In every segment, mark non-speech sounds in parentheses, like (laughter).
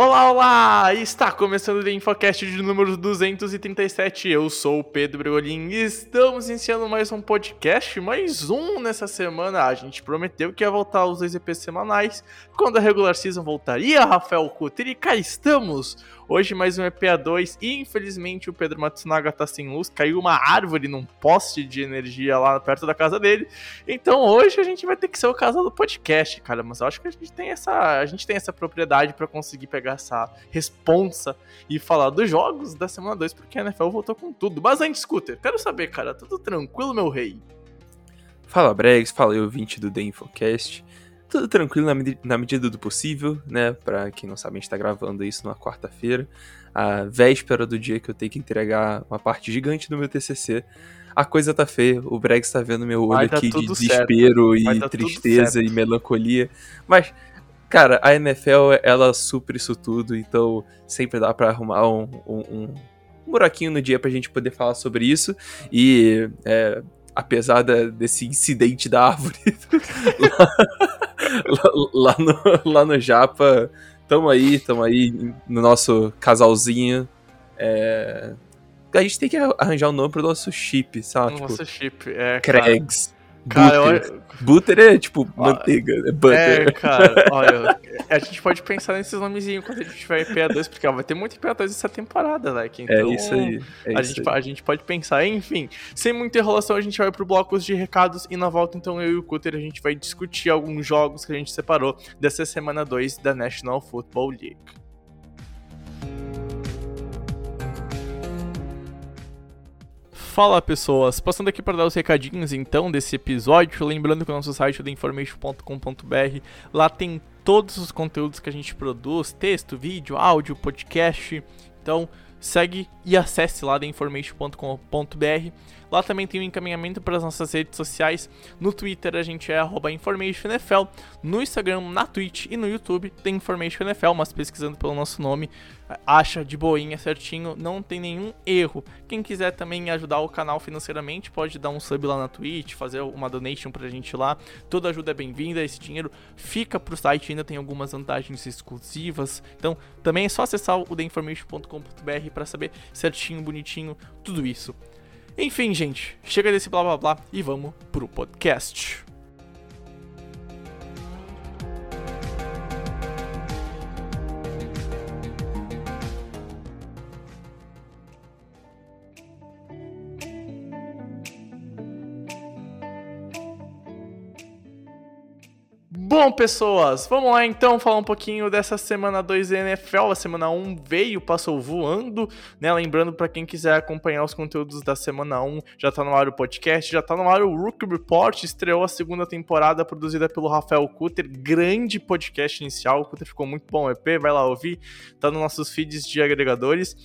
Olá, olá! Está começando o Infocast de número 237. Eu sou o Pedro Bregolin e estamos iniciando mais um podcast, mais um nessa semana. A gente prometeu que ia voltar os dois EPs semanais quando a regular season voltaria, Rafael Cutter, e cá estamos! Hoje mais um EPA2 e infelizmente o Pedro Matsunaga tá sem luz, caiu uma árvore num poste de energia lá perto da casa dele. Então hoje a gente vai ter que ser o casal do podcast, cara, mas eu acho que a gente tem essa, a gente tem essa propriedade para conseguir pegar essa responsa e falar dos jogos da semana 2, porque a NFL voltou com tudo. Mas antes, Scooter, quero saber, cara, tudo tranquilo, meu rei? Fala Bregs, fala eu, 20 do The Infocast. Tudo tranquilo na, medi- na medida do possível, né? Pra quem não sabe, a gente tá gravando isso numa quarta-feira, a véspera do dia que eu tenho que entregar uma parte gigante do meu TCC. A coisa tá feia, o Bregs tá vendo meu olho aqui de desespero certo. E tudo tristeza e melancolia. Mas, cara, a NFL, ela supre isso tudo, então sempre dá pra arrumar um, um, um buraquinho no dia pra gente poder falar sobre isso. E, é, apesar da- desse incidente da árvore (laughs) lá, lá no, lá no Japa, tamo aí, tamo aí no nosso casalzinho. É, A gente tem que arranjar um nome pro nosso chip, sabe? Nossa, tipo, chip, é. Craigs. Cara, Butter. olha- Butter é tipo Ah, manteiga, é É, butter. cara, (laughs) olha, a gente pode pensar nesses nomezinhos quando a gente tiver IPA2, porque ó, vai ter muito IPA2 essa temporada, like, É então... isso aí. É a, isso gente, aí. a gente pode pensar, enfim. Sem muita enrolação, a gente vai pro blocos de recados e na volta, então, eu e o Cutter, a gente vai discutir alguns jogos que a gente separou dessa semana 2 da National Football League. Fala pessoas, passando aqui para dar os recadinhos então desse episódio, lembrando que o nosso site é theinformation.com.br, lá tem todos os conteúdos que a gente produz, texto, vídeo, áudio, podcast, então segue e acesse lá theinformation.com.br. Lá também tem o encaminhamento para as nossas redes sociais. No Twitter a gente é InformationNFL. No Instagram, na Twitch e no YouTube tem InformationNFL, mas pesquisando pelo nosso nome, acha de boinha certinho, não tem nenhum erro. Quem quiser também ajudar o canal financeiramente, pode dar um sub lá na Twitch, fazer uma donation pra gente lá. Toda ajuda é bem-vinda, esse dinheiro fica pro site, ainda tem algumas vantagens exclusivas. Então, também é só acessar o theinformation.com.br para saber certinho, bonitinho, tudo isso. Enfim, gente, chega desse blá blá blá e vamos pro podcast. Bom, pessoas, vamos lá então falar um pouquinho dessa semana 2 da NFL. A semana 1 veio, passou voando, né? Lembrando para quem quiser acompanhar os conteúdos da semana 1, já tá no ar o podcast, já tá no ar o Rookie Report, estreou a segunda temporada produzida pelo Rafael Cutter, grande podcast inicial. O Cutter ficou muito bom, EP, vai lá ouvir, tá nos nossos feeds de agregadores.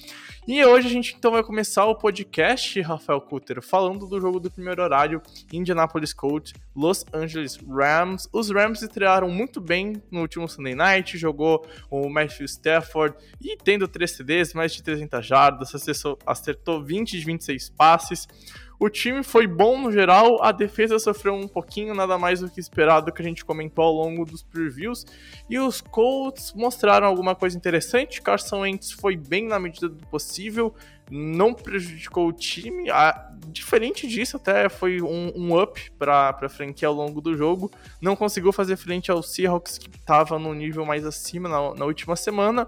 E hoje a gente então vai começar o podcast, Rafael Cutter, falando do jogo do primeiro horário, Indianapolis Colts, Los Angeles Rams. Os Rams estrearam muito bem no último Sunday Night, jogou o Matthew Stafford e tendo 3 CDs, mais de 300 jardas, acertou, acertou 20 de 26 passes. O time foi bom no geral, a defesa sofreu um pouquinho, nada mais do que esperado que a gente comentou ao longo dos previews. E os Colts mostraram alguma coisa interessante. Carson Wentz foi bem na medida do possível, não prejudicou o time. Ah, diferente disso, até foi um, um up para a franquia ao longo do jogo. Não conseguiu fazer frente ao Seahawks, que estava no nível mais acima na, na última semana.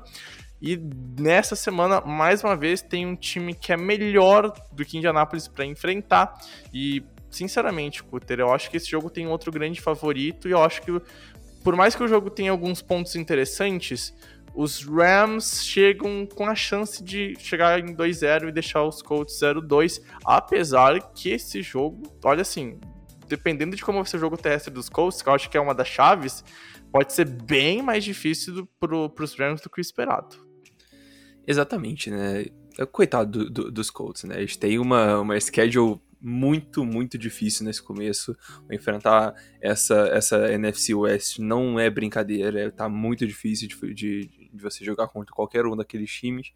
E nessa semana, mais uma vez, tem um time que é melhor do que Indianapolis para enfrentar. E, sinceramente, Cutter, eu acho que esse jogo tem outro grande favorito. E eu acho que, por mais que o jogo tenha alguns pontos interessantes, os Rams chegam com a chance de chegar em 2-0 e deixar os Colts 0-2, apesar que esse jogo, olha assim, dependendo de como vai ser o jogo terrestre dos Colts, que eu acho que é uma das chaves, pode ser bem mais difícil pro, pros Rams do que o esperado. Exatamente, né? Coitado do, do, dos Colts, né? Eles têm uma, uma schedule muito, muito difícil nesse começo. Enfrentar essa, essa NFC West não é brincadeira, tá muito difícil de, de, de você jogar contra qualquer um daqueles times.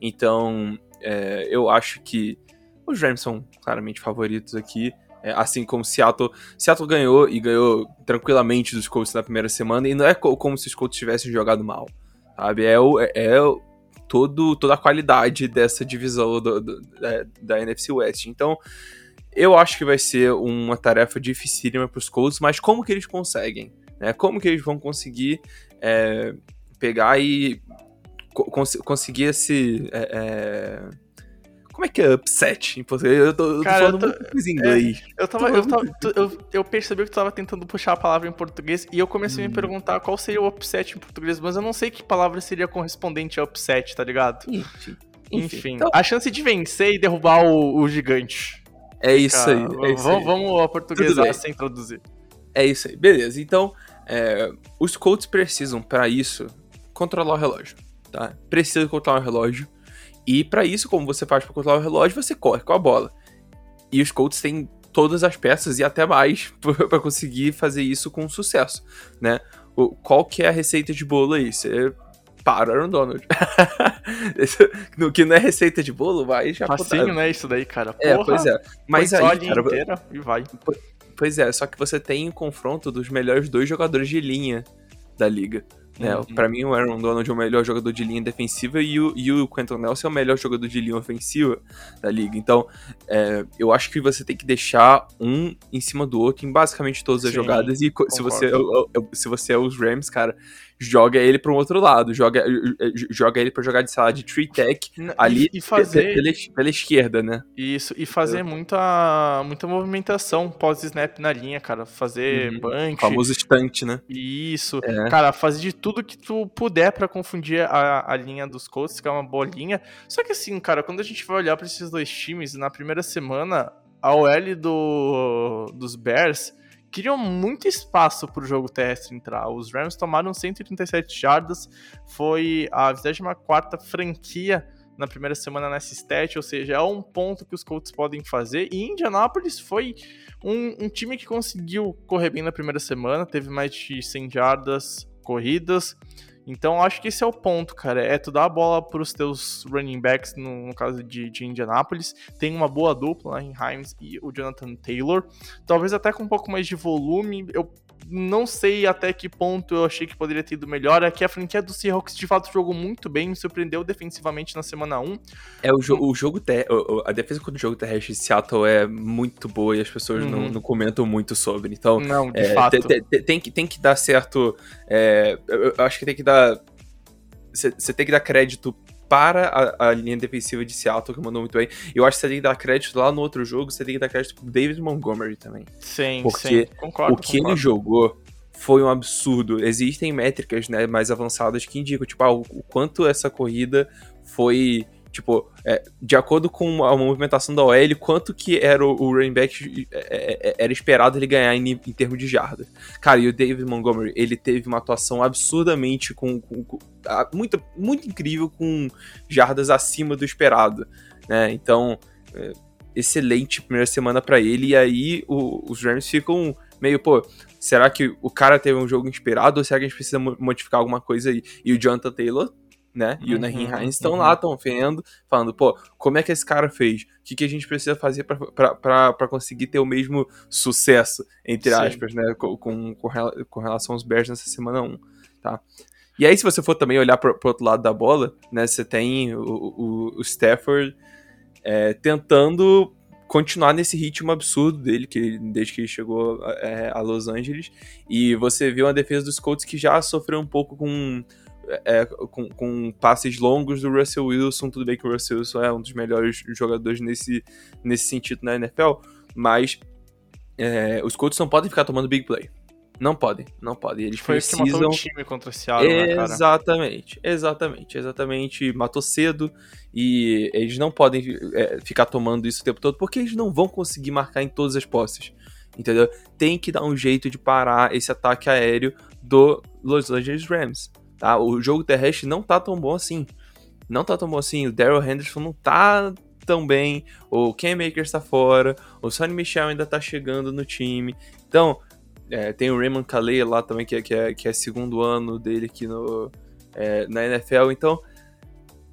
Então, é, eu acho que os Rams são claramente favoritos aqui. É, assim como Seattle. Seattle ganhou e ganhou tranquilamente dos Colts na primeira semana, e não é como se os Colts tivessem jogado mal. Sabe? É, o, é, é todo, toda a qualidade dessa divisão do, do, da, da NFC West. Então, eu acho que vai ser uma tarefa dificílima para os Colts, mas como que eles conseguem? Né? Como que eles vão conseguir é, pegar e cons conseguir esse. É, é como é que é upset em português? Eu tô, eu tô falando tô, muito em inglês. É, eu, tava, eu, tava, eu, eu, percebi que tu tava tentando puxar a palavra em português e eu comecei hum. a me hum. perguntar qual seria o upset em português, mas eu não sei que palavra seria correspondente a upset, tá ligado? Enfim. Enfim. Então... A chance de vencer e derrubar o, o gigante. É isso aí. É isso vamos, aí. vamos a portuguesar sem traduzir. É isso aí. Beleza. Então, é, os Colts precisam, para isso, controlar o relógio. Tá? Precisa controlar o relógio. E para isso, como você faz para controlar o relógio, você corre com a bola. E os Colts têm todas as peças e até mais (laughs) para conseguir fazer isso com sucesso, né? Qual que é a receita de bolo aí? Você para Aaron Donald. (laughs) no que não é receita de bolo, vai já Facinho, né, isso daí, cara. Porra, é, pois é. Mas aí, cara, inteira e vai. Pois é, só que você tem o confronto dos melhores dois jogadores de linha da liga. Né? Uhum. Pra mim, o Aaron Donald é o melhor jogador de linha defensiva e o, e o Quentin Nelson é o melhor jogador de linha ofensiva da liga. Então, é, eu acho que você tem que deixar um em cima do outro em basicamente todas as Sim, jogadas. E se você, é se você é os Rams, cara, joga ele para um outro lado, joga, eh, eh, joga ele para jogar de sala de tree tech ali e fazer pela, pela, esquerda, né? Isso, e fazer muita muita movimentação pós-snap na linha, cara, fazer uhum. bunch. Famoso estante, né? Isso. É. Cara, fazer de tudo que tu puder para confundir a, a linha dos Colts, que é uma boa linha. Só que assim, cara, quando a gente vai olhar para esses dois times, na primeira semana, a OL do, dos Bears criam muito espaço para o jogo terrestre entrar. Os Rams tomaram 137 jardas, foi a 24 franquia na primeira semana nessa stat, ou seja, é um ponto que os Colts podem fazer. E Indianapolis foi um, um time que conseguiu correr bem na primeira semana, teve mais de 100 jardas corridas. Então, acho que esse é o ponto, cara. É tu dar a bola para os teus running backs, no, no caso de, de, Indianapolis. Tem uma boa dupla, né, em Himes e o Jonathan Taylor. Talvez até com um pouco mais de volume. Eu não sei até que ponto eu achei que poderia ter ido melhor. É que a franquia do Seahawks de fato jogou muito bem, me surpreendeu defensivamente na semana 1. É, o, jo o jogo ter a defesa contra o jogo terrestre de Seattle é muito boa e as pessoas uhum. não, não, comentam muito sobre. Então, não, de é, fato. Tem, que, tem que dar certo. É, eu acho que tem que dar. Você tem que dar crédito para a, a, linha defensiva de Seattle, que mandou muito bem. Eu acho que você tem que dar crédito lá no outro jogo, você tem que dar crédito pro David Montgomery também. Sim, porque sim. Concordo, o que concordo. ele jogou foi um absurdo. Existem métricas né, mais avançadas que indicam, tipo, ah, o, o quanto essa corrida foi Tipo, é, de acordo com a movimentação da OL, quanto que era o, o running back é, é, é, era esperado ele ganhar em, em termos de jardas. Cara, e o David Montgomery, ele teve uma atuação absurdamente com, com, com muito, muito incrível com jardas acima do esperado, né? Então, é, excelente primeira semana para ele e aí o, os Rams ficam meio, pô, será que o cara teve um jogo inspirado ou será que a gente precisa modificar alguma coisa aí? E o Jonathan Taylor né? E uhum, o Nahin Hines estão uhum. lá, estão vendo, falando, pô, como é que esse cara fez? O que, que a gente precisa fazer para conseguir ter o mesmo sucesso, entre Sim. aspas, né? Com, com, com relação aos Bears nessa semana 1, tá? E aí, se você for também olhar pro, pro outro lado da bola, né? Você tem o, o, o Stafford é, tentando continuar nesse ritmo absurdo dele, que desde que ele chegou é, a Los Angeles. E você viu uma defesa dos Colts que já sofreu um pouco com é, com, com, passes longos do Russell Wilson. Tudo bem que o Russell Wilson é um dos melhores jogadores nesse, nesse sentido na NFL, mas é, os Colts não podem ficar tomando big play. Não podem, não podem. Eles Foi precisam... que matou o time contra esse né, cara? Exatamente, exatamente, exatamente. Matou cedo e eles não podem é, ficar tomando isso o tempo todo porque eles não vão conseguir marcar em todas as posses. Entendeu? Tem que dar um jeito de parar esse ataque aéreo do Los Angeles Rams. Tá? O jogo terrestre não tá tão bom assim. Não tá tão bom assim. O Daryl Henderson não tá tão bem. O Ken Makers tá fora. O Sonny Michel ainda tá chegando no time. Então, é, tem o Raymond Calais lá também, que é, que é, que é segundo ano dele aqui no, é, na NFL. Então,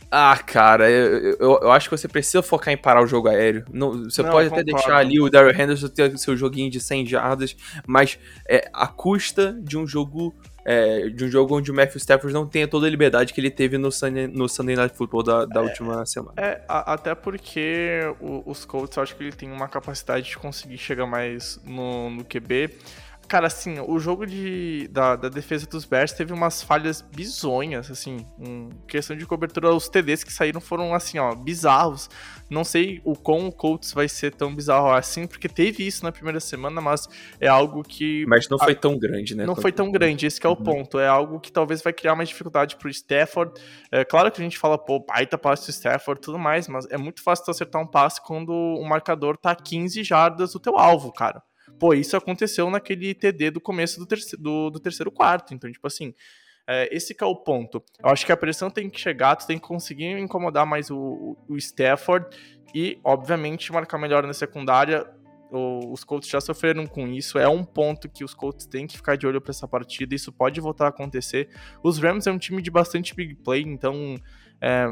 ah, cara, eu, eu, eu, acho que você precisa focar em parar o jogo aéreo. Não, você Não, pode até deixar ali o Daryl Henderson ter seu joguinho de 100 jardas, mas é a custa de um jogo é, de um jogo onde o Matthew Stafford não tenha toda a liberdade que ele teve no Sunday, no Sunday Night Football da, da é, última semana. É, a, até porque o, os Colts, eu acho que ele tem uma capacidade de conseguir chegar mais no, no QB. Cara, assim, o jogo de, da, da defesa dos Bears teve umas falhas bizonhas, assim, em questão de cobertura. Os TDs que saíram foram, assim, ó, bizarros. Não sei o com o Colts vai ser tão bizarro assim, porque teve isso na primeira semana, mas é algo que. Mas não foi tão grande, né? Não foi tão grande, esse é o uhum. ponto. É algo que talvez vai criar mais dificuldade pro Stafford. É claro que a gente fala, pô, baita passe do Stafford e tudo mais, mas é muito fácil tu acertar um passe quando o marcador tá 15 jardas do teu alvo, cara. Pô, isso aconteceu naquele TD do começo do, terceiro, do, do terceiro quarto. Então, tipo assim, é, esse é o ponto. Eu acho que a pressão tem que chegar, tu tem que conseguir incomodar mais o, o Stafford e, obviamente, marcar melhor na secundária. O, os Colts já sofreram com isso. É um ponto que os Colts têm que ficar de olho para essa partida. Isso pode voltar a acontecer. Os Rams é um time de bastante big play, então é,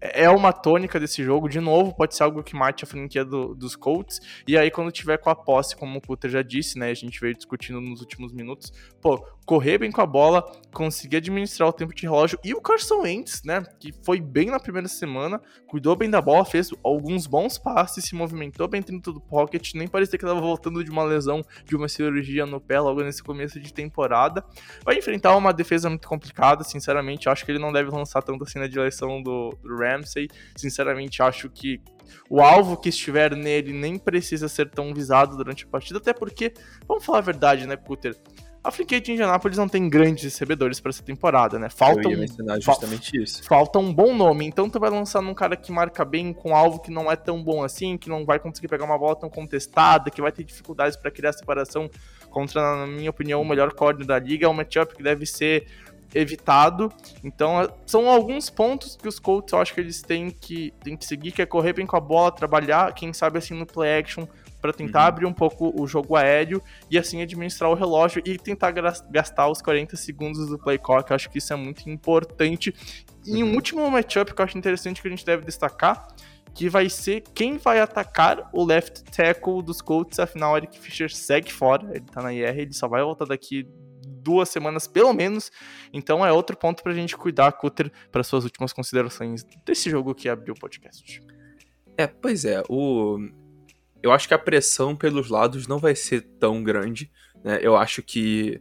é uma tônica desse jogo. De novo, pode ser algo que mate a franquia do, dos Colts. E aí, quando tiver com a posse, como o Cutter já disse, né? A gente veio discutindo nos últimos minutos. Pô, correr bem com a bola, conseguir administrar o tempo de relógio. E o Carson Wentz, né, que foi bem na primeira semana, cuidou bem da bola, fez alguns bons passes, se movimentou bem dentro do pocket, nem parecia que estava voltando de uma lesão, de uma cirurgia no pé logo nesse começo de temporada. Vai enfrentar uma defesa muito complicada, sinceramente, acho que ele não deve lançar tanto assim na direção do, do Ramsey. Sinceramente, acho que o alvo que estiver nele nem precisa ser tão visado durante a partida, até porque, vamos falar a verdade, né, Cutter? A de Indianapolis não tem grandes recebedores para essa temporada, né? Falta mencionar justamente isso. Falta um bom nome. Então tu vai lançar num cara que marca bem com alvo que não é tão bom assim, que não vai conseguir pegar uma bola tão contestada, que vai ter dificuldades para criar separação contra, na minha opinião, o melhor corner da liga. É um matchup que deve ser evitado. Então, é, são alguns pontos que os Colts eu acho que eles têm que, têm que seguir, que é correr bem com a bola, trabalhar, quem sabe assim no play action, para tentar uhum. abrir um pouco o jogo aéreo e assim administrar o relógio e tentar gastar os 40 segundos do play clock. Eu acho que isso é muito importante. E um uhum. último matchup que eu acho interessante que a gente deve destacar, que vai ser quem vai atacar o left tackle dos Colts, afinal Eric Fischer segue fora, ele tá na IR, ele só vai voltar daqui duas semanas pelo menos. Então é outro ponto pra gente cuidar, Cutter, para suas últimas considerações desse jogo que abriu o podcast. É, pois é, o eu acho que a pressão pelos lados não vai ser tão grande. Né? Eu acho que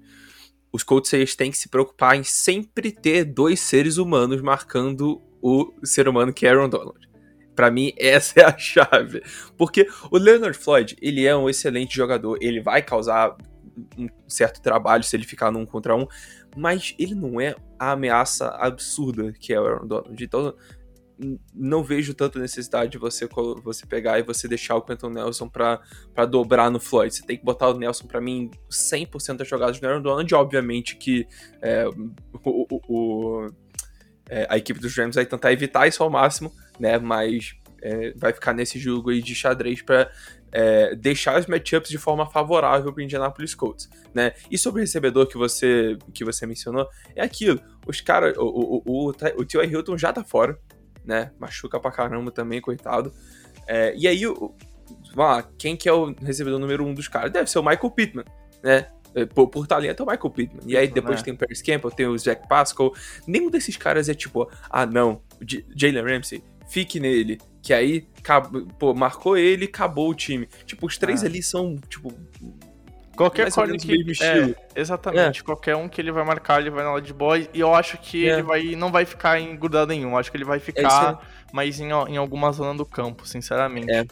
os Colts têm que se preocupar em sempre ter dois seres humanos marcando o ser humano que é Aaron Donald. Para mim, (laughs) essa é a chave. Porque o Leonard Floyd, ele é um excelente jogador, ele vai causar um certo trabalho se ele ficar num contra um, mas ele não é a ameaça absurda que é o Aaron Donald. Então, não vejo tanta necessidade de você, você pegar e você deixar o Quentin Nelson para dobrar no Floyd. Você tem que botar o Nelson para mim 100% das jogadas do Aaron Donald. Obviamente que é, o, o, o é, a equipe dos Rams vai tentar evitar isso ao máximo, né? Mas é, vai ficar nesse jogo aí de xadrez para é, deixar os matchups de forma favorável para Indianapolis Colts, né? E sobre o recebedor que você que você mencionou, é aquilo. Os caras, o, o, o, o T.Y. Hilton já tá fora, né? Machuca pra caramba também, coitado. É, e aí, o, lá, quem que é o recebedor número um dos caras? Deve ser o Michael Pittman, né? É, por, por talento é o Michael Pittman. E aí depois é. tem o Paris Campbell, tem o Jack Pascal. Nenhum desses caras é tipo, ah não, Jalen Ramsey, fique nele. Que aí, pô, marcou ele e acabou o time. Tipo, os três é. ali são, tipo, Qualquer corner que. É, exatamente. É. Qualquer um que ele vai marcar, ele vai na hora de boy. E eu acho que é. ele vai, não vai ficar em grudado nenhum. Eu acho que ele vai ficar é mais em, em alguma zona do campo, sinceramente. É.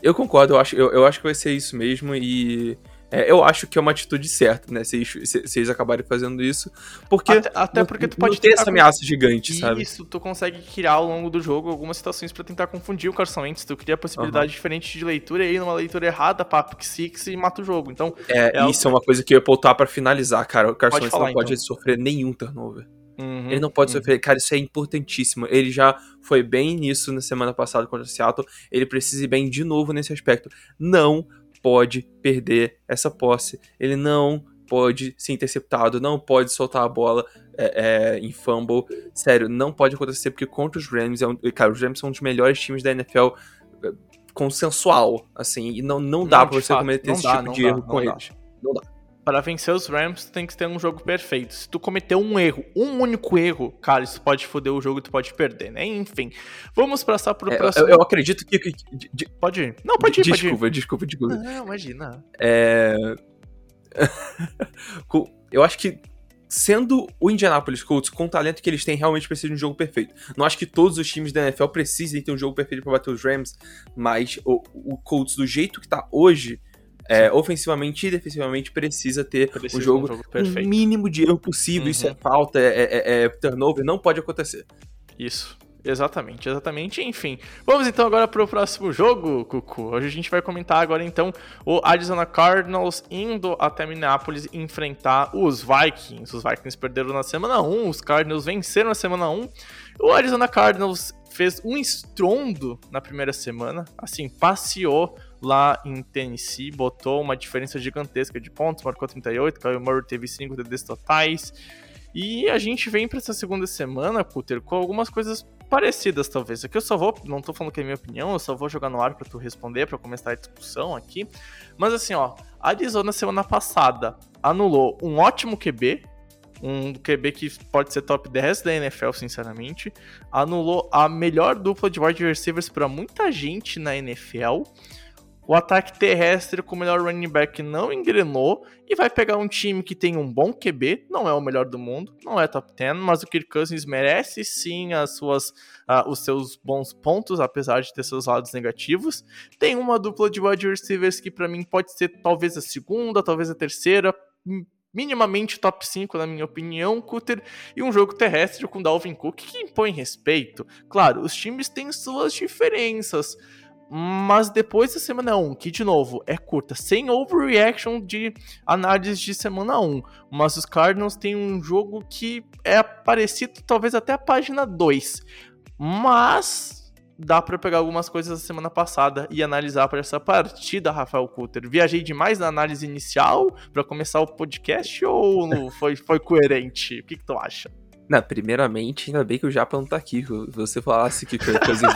Eu concordo, eu acho, eu, eu acho que vai ser isso mesmo. E É, eu acho que é uma atitude certa, né? Se, eles- eles acabarem fazendo isso. Porque. Até, até porque tu pode tentar essa ameaça gigante, Isso, sabe? tu consegue criar ao longo do jogo algumas situações pra tentar confundir o Carson Wentz. Tu cria possibilidade diferente de leitura e aí numa leitura errada, pá, pick six e mata o jogo. Então, É, É isso é uma coisa que eu ia pontuar pra finalizar, cara. O Carson Pode Wentz falar, não pode então. sofrer nenhum turnover. uhum, Ele não pode uhum. sofrer. Cara, isso é importantíssimo. Ele já foi bem nisso na semana passada contra o Seattle. Ele precisa ir bem de novo nesse aspecto. Não pode perder essa posse. Ele não pode ser interceptado, não pode soltar a bola é, é, em fumble. Sério, não pode acontecer, porque contra os Rams, é um, cara, os Rams são um dos melhores times da NFL é, consensual, assim, e não, não dá Não, pra você fato, cometer não esse dá, tipo não de dá, erro não com dá. eles. Para vencer os Rams, tu tem que ter um jogo perfeito. Se tu cometer um erro, um único erro, cara, isso pode foder o jogo e tu pode perder, né? Enfim, vamos passar pro É, próximo. eu, eu acredito que. que- de- de- Pode ir. Não, pode ir, pode ir. desculpa, desculpa, desculpa. Não, imagina. É... (laughs) Eu acho que sendo o Indianapolis Colts com o talento que eles têm, realmente precisa de um jogo perfeito. Não acho que todos os times da NFL precisem ter um jogo perfeito para bater os Rams, mas o, o Colts do jeito que tá hoje, é, ofensivamente e defensivamente precisa ter Precisa um jogo um jogo o perfeito. mínimo de erro possível. Isso é Uhum. falta, é, é- é turnover, não pode acontecer. Isso. Exatamente, exatamente. Enfim, vamos então agora pro próximo jogo, Cucu. Hoje a gente vai comentar agora então o Arizona Cardinals indo até Minneapolis enfrentar os Vikings. Os Vikings perderam na semana 1, os Cardinals venceram na semana 1. O Arizona Cardinals fez um estrondo na primeira semana, assim, passeou lá em Tennessee, botou uma diferença gigantesca de pontos, marcou 38, Kyle Murray teve 5 TDs totais. E a gente vem pra essa segunda semana, Cutter, com algumas coisas parecidas, talvez. Aqui eu só vou, não tô falando que é minha opinião, eu só vou jogar no ar pra tu responder, pra começar a discussão aqui. Mas assim, ó, Arizona semana passada anulou um ótimo QB, um QB que pode ser top 10 da NFL, sinceramente. Anulou a melhor dupla de wide receivers pra muita gente na NFL. O ataque terrestre com o melhor running back não engrenou e vai pegar um time que tem um bom QB, não é o melhor do mundo, não é top 10, mas o Kirk Cousins merece sim as suas, ah, os seus bons pontos, apesar de ter seus lados negativos. Tem uma dupla de wide receivers que pra mim pode ser talvez a segunda, talvez a terceira, minimamente top 5 na minha opinião, Cutter, e um jogo terrestre com Dalvin Cook que impõe respeito. Claro, os times têm suas diferenças, mas depois da semana 1, que de novo é curta, sem overreaction de análise de semana 1, mas os Cardinals têm um jogo que é parecido talvez até a página 2, mas dá pra pegar algumas coisas da semana passada e analisar para essa partida, Rafael Coulter. Viajei demais na análise inicial pra começar o podcast ou (laughs) foi, foi coerente? O que, que tu acha? Não, primeiramente, ainda bem que o Japa não tá aqui. Se você falasse que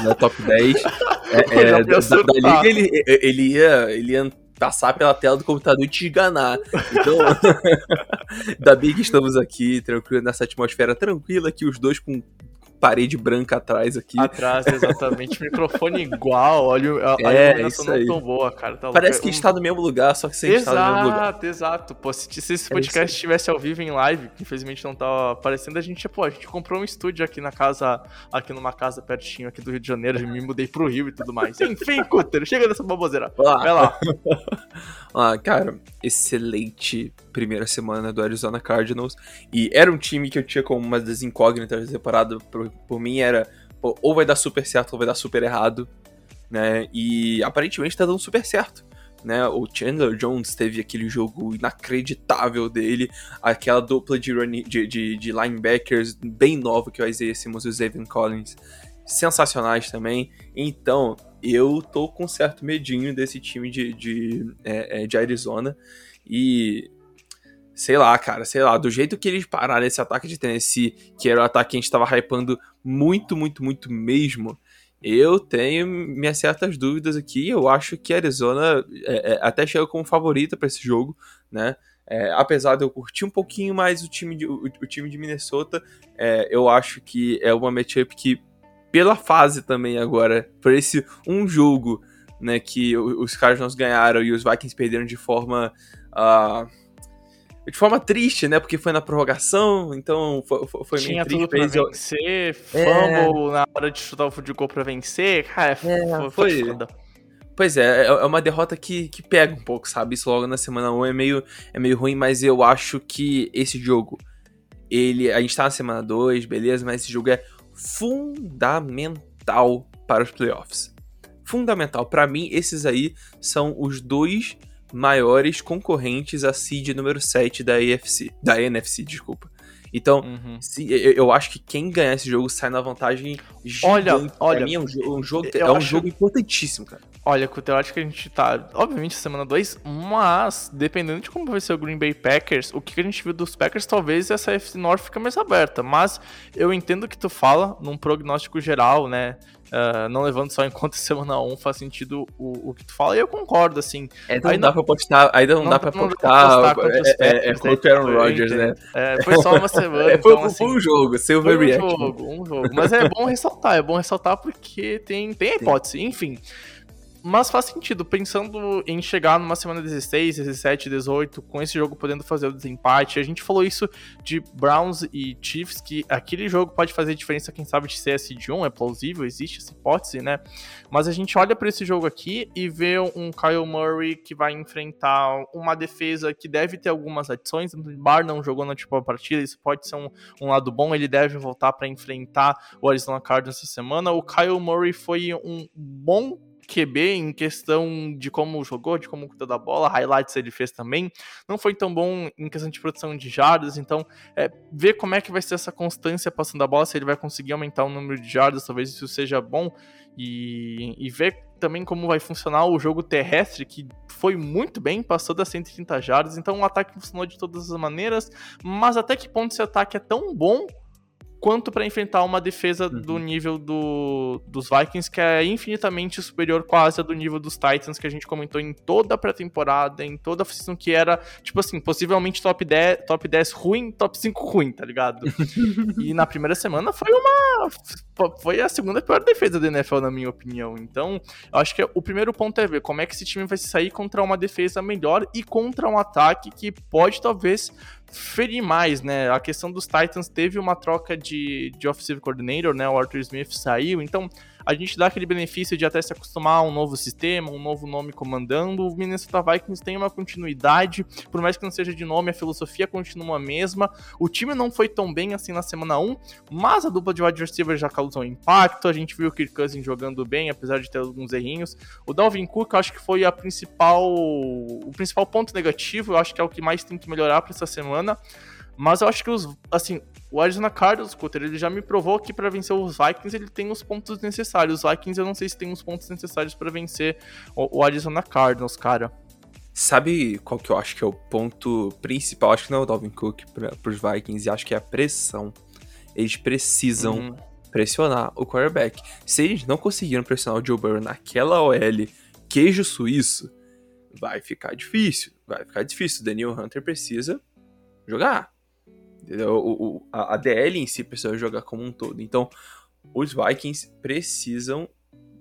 não é top 10 (laughs) é, (laughs) é, da, da liga, ele, ele, ia, ele ia passar pela tela do computador e te enganar. Então, (laughs) ainda bem que estamos aqui, tranquilo, nessa atmosfera tranquila, aqui os dois com parede branca atrás aqui. Atrás, exatamente. (laughs) Microfone igual, olha, a, a É, iluminação não aí. tão boa, cara. Tá Parece que Um- está no mesmo lugar, só que sem estar no mesmo lugar. Exato, exato. Pô, se, se esse É podcast estivesse ao vivo em live, que infelizmente não tá aparecendo, a gente, pô, a gente comprou um estúdio aqui na casa, aqui numa casa pertinho aqui do Rio de Janeiro, me mudei pro Rio e tudo mais. (laughs) Enfim, Cutter, chega dessa baboseira. Olá. Vai lá. (laughs) Ah, cara, excelente primeira semana do Arizona Cardinals. E era um time que eu tinha como uma das incógnitas temporada. Por, por mim era, pô, ou vai dar super certo ou vai dar super errado. Né? E aparentemente tá dando super certo. Né? O Chandler Jones teve aquele jogo inacreditável dele, aquela dupla de, running, de, de, de linebackers bem nova que o Isaiah Simmons e o Zayvon Collins, sensacionais também. Então, eu tô com certo medinho desse time de, de, é, é, de Arizona. E sei lá, cara, sei lá, do jeito que eles pararam esse ataque de Tennessee, que era o ataque que a gente tava hypando muito, muito, muito mesmo, eu tenho minhas certas dúvidas aqui. Eu acho que Arizona é, é, até chega como favorita para esse jogo, né? É, apesar de eu curtir um pouquinho mais o time de, o, o time de Minnesota, é, eu acho que é uma matchup que, pela fase também agora, por esse um jogo né, que os Cardinals ganharam e os Vikings perderam de forma. ah, de forma triste, né? Porque foi na prorrogação, então foi, foi- foi meio Tinha triste tudo pra vencer, fumble na hora de chutar o goal pra vencer, cara, É, foi, foi foi- foda. Pois é, é, é uma derrota que, que pega um pouco, sabe? Isso logo na semana 1 é meio, é meio ruim, mas eu acho que esse jogo, ele. A gente tá na semana 2, beleza, mas esse jogo é fundamental para os playoffs. Fundamental. Para mim, esses aí são os dois maiores concorrentes a seed número 7 da AFC, da NFC, desculpa. Então, uhum. se, eu, eu, acho que quem ganhar esse jogo sai na vantagem gigante. Olha, olha, pra mim é um, um jogo, é um acho... jogo importantíssimo, cara. Olha, eu acho que a gente tá, obviamente, semana 2, mas dependendo de como vai ser o Green Bay Packers, o que a gente viu dos Packers, talvez essa FC North fica mais aberta. Mas eu entendo o que tu fala num prognóstico geral, né? Uh, não levando só em conta (laughs) semana 1, faz sentido o, o que tu fala, e eu concordo, assim. Ainda não dá pra postar, ainda não, não dá pra não postar. É, é, foi o Aaron Rodgers, né? É, (laughs) foi só uma semana. É, foi, então, assim, um jogo, Silver um Reaction. jogo, um jogo. Mas é bom ressaltar, é bom ressaltar porque tem, tem a hipótese. Enfim. Mas faz sentido, pensando em chegar numa semana 16, 17, 18, com esse jogo podendo fazer o desempate. A gente falou isso de Browns e Chiefs, que aquele jogo pode fazer diferença, quem sabe, de CS de 1, é plausível, existe essa hipótese, né? Mas a gente olha para esse jogo aqui e vê um Kyle Murray que vai enfrentar uma defesa que deve ter algumas adições. O Bar não jogou na tipo partida, isso pode ser um, um lado bom, ele deve voltar para enfrentar o Arizona Cardinals essa semana. O Kyle Murray foi um bom QB em questão de como jogou, de como cuidou da bola, highlights ele fez também. Não foi tão bom em questão de produção de jardas, então é, ver como é que vai ser essa constância passando a bola, se ele vai conseguir aumentar o número de jardas, talvez isso seja bom, e, e ver também como vai funcionar o jogo terrestre, que foi muito bem, passou das 130 jardas, então o ataque funcionou de todas as maneiras, mas até que ponto esse ataque é tão bom quanto para enfrentar uma defesa uhum. do nível do, dos Vikings, que é infinitamente superior quase a do nível dos Titans, que a gente comentou em toda a pré-temporada, em toda a season, que era, tipo assim, possivelmente top 10, top 10 ruim, top 5 ruim, tá ligado? (laughs) e na primeira semana foi uma. Foi a segunda pior defesa da NFL, na minha opinião. Então, eu acho que o primeiro ponto é ver como é que esse time vai sair contra uma defesa melhor e contra um ataque que pode talvez ferir mais, né? A questão dos Titans teve uma troca de, de offensive coordinator, né? O Arthur Smith saiu, então a gente dá aquele benefício de até se acostumar a um novo sistema, um novo nome comandando. O Minnesota Vikings tem uma continuidade, por mais que não seja de nome, a filosofia continua a mesma. O time não foi tão bem assim na semana 1, mas a dupla de wide receiver já causou impacto. A gente viu o Kirk Cousins jogando bem, apesar de ter alguns errinhos. O Dalvin Cook, acho que foi a principal, o principal ponto negativo, eu acho que é o que mais tem que melhorar para essa semana. Mas eu acho que os, assim, o Arizona Cardinals, Cutter, ele já me provou que para vencer os Vikings ele tem os pontos necessários. Os Vikings eu não sei se tem os pontos necessários para vencer o, o, Arizona Cardinals, cara. Sabe qual que eu acho que é o ponto principal? Acho que não é o Dalvin Cook para os Vikings, e acho que é a pressão. Eles precisam uhum. pressionar o quarterback. Se eles não conseguiram pressionar o Joe Burrow naquela OL queijo suíço, vai ficar difícil. Vai ficar difícil. O Daniel Hunter precisa jogar. O, o, a, DL em si precisa jogar como um todo. Então, os Vikings precisam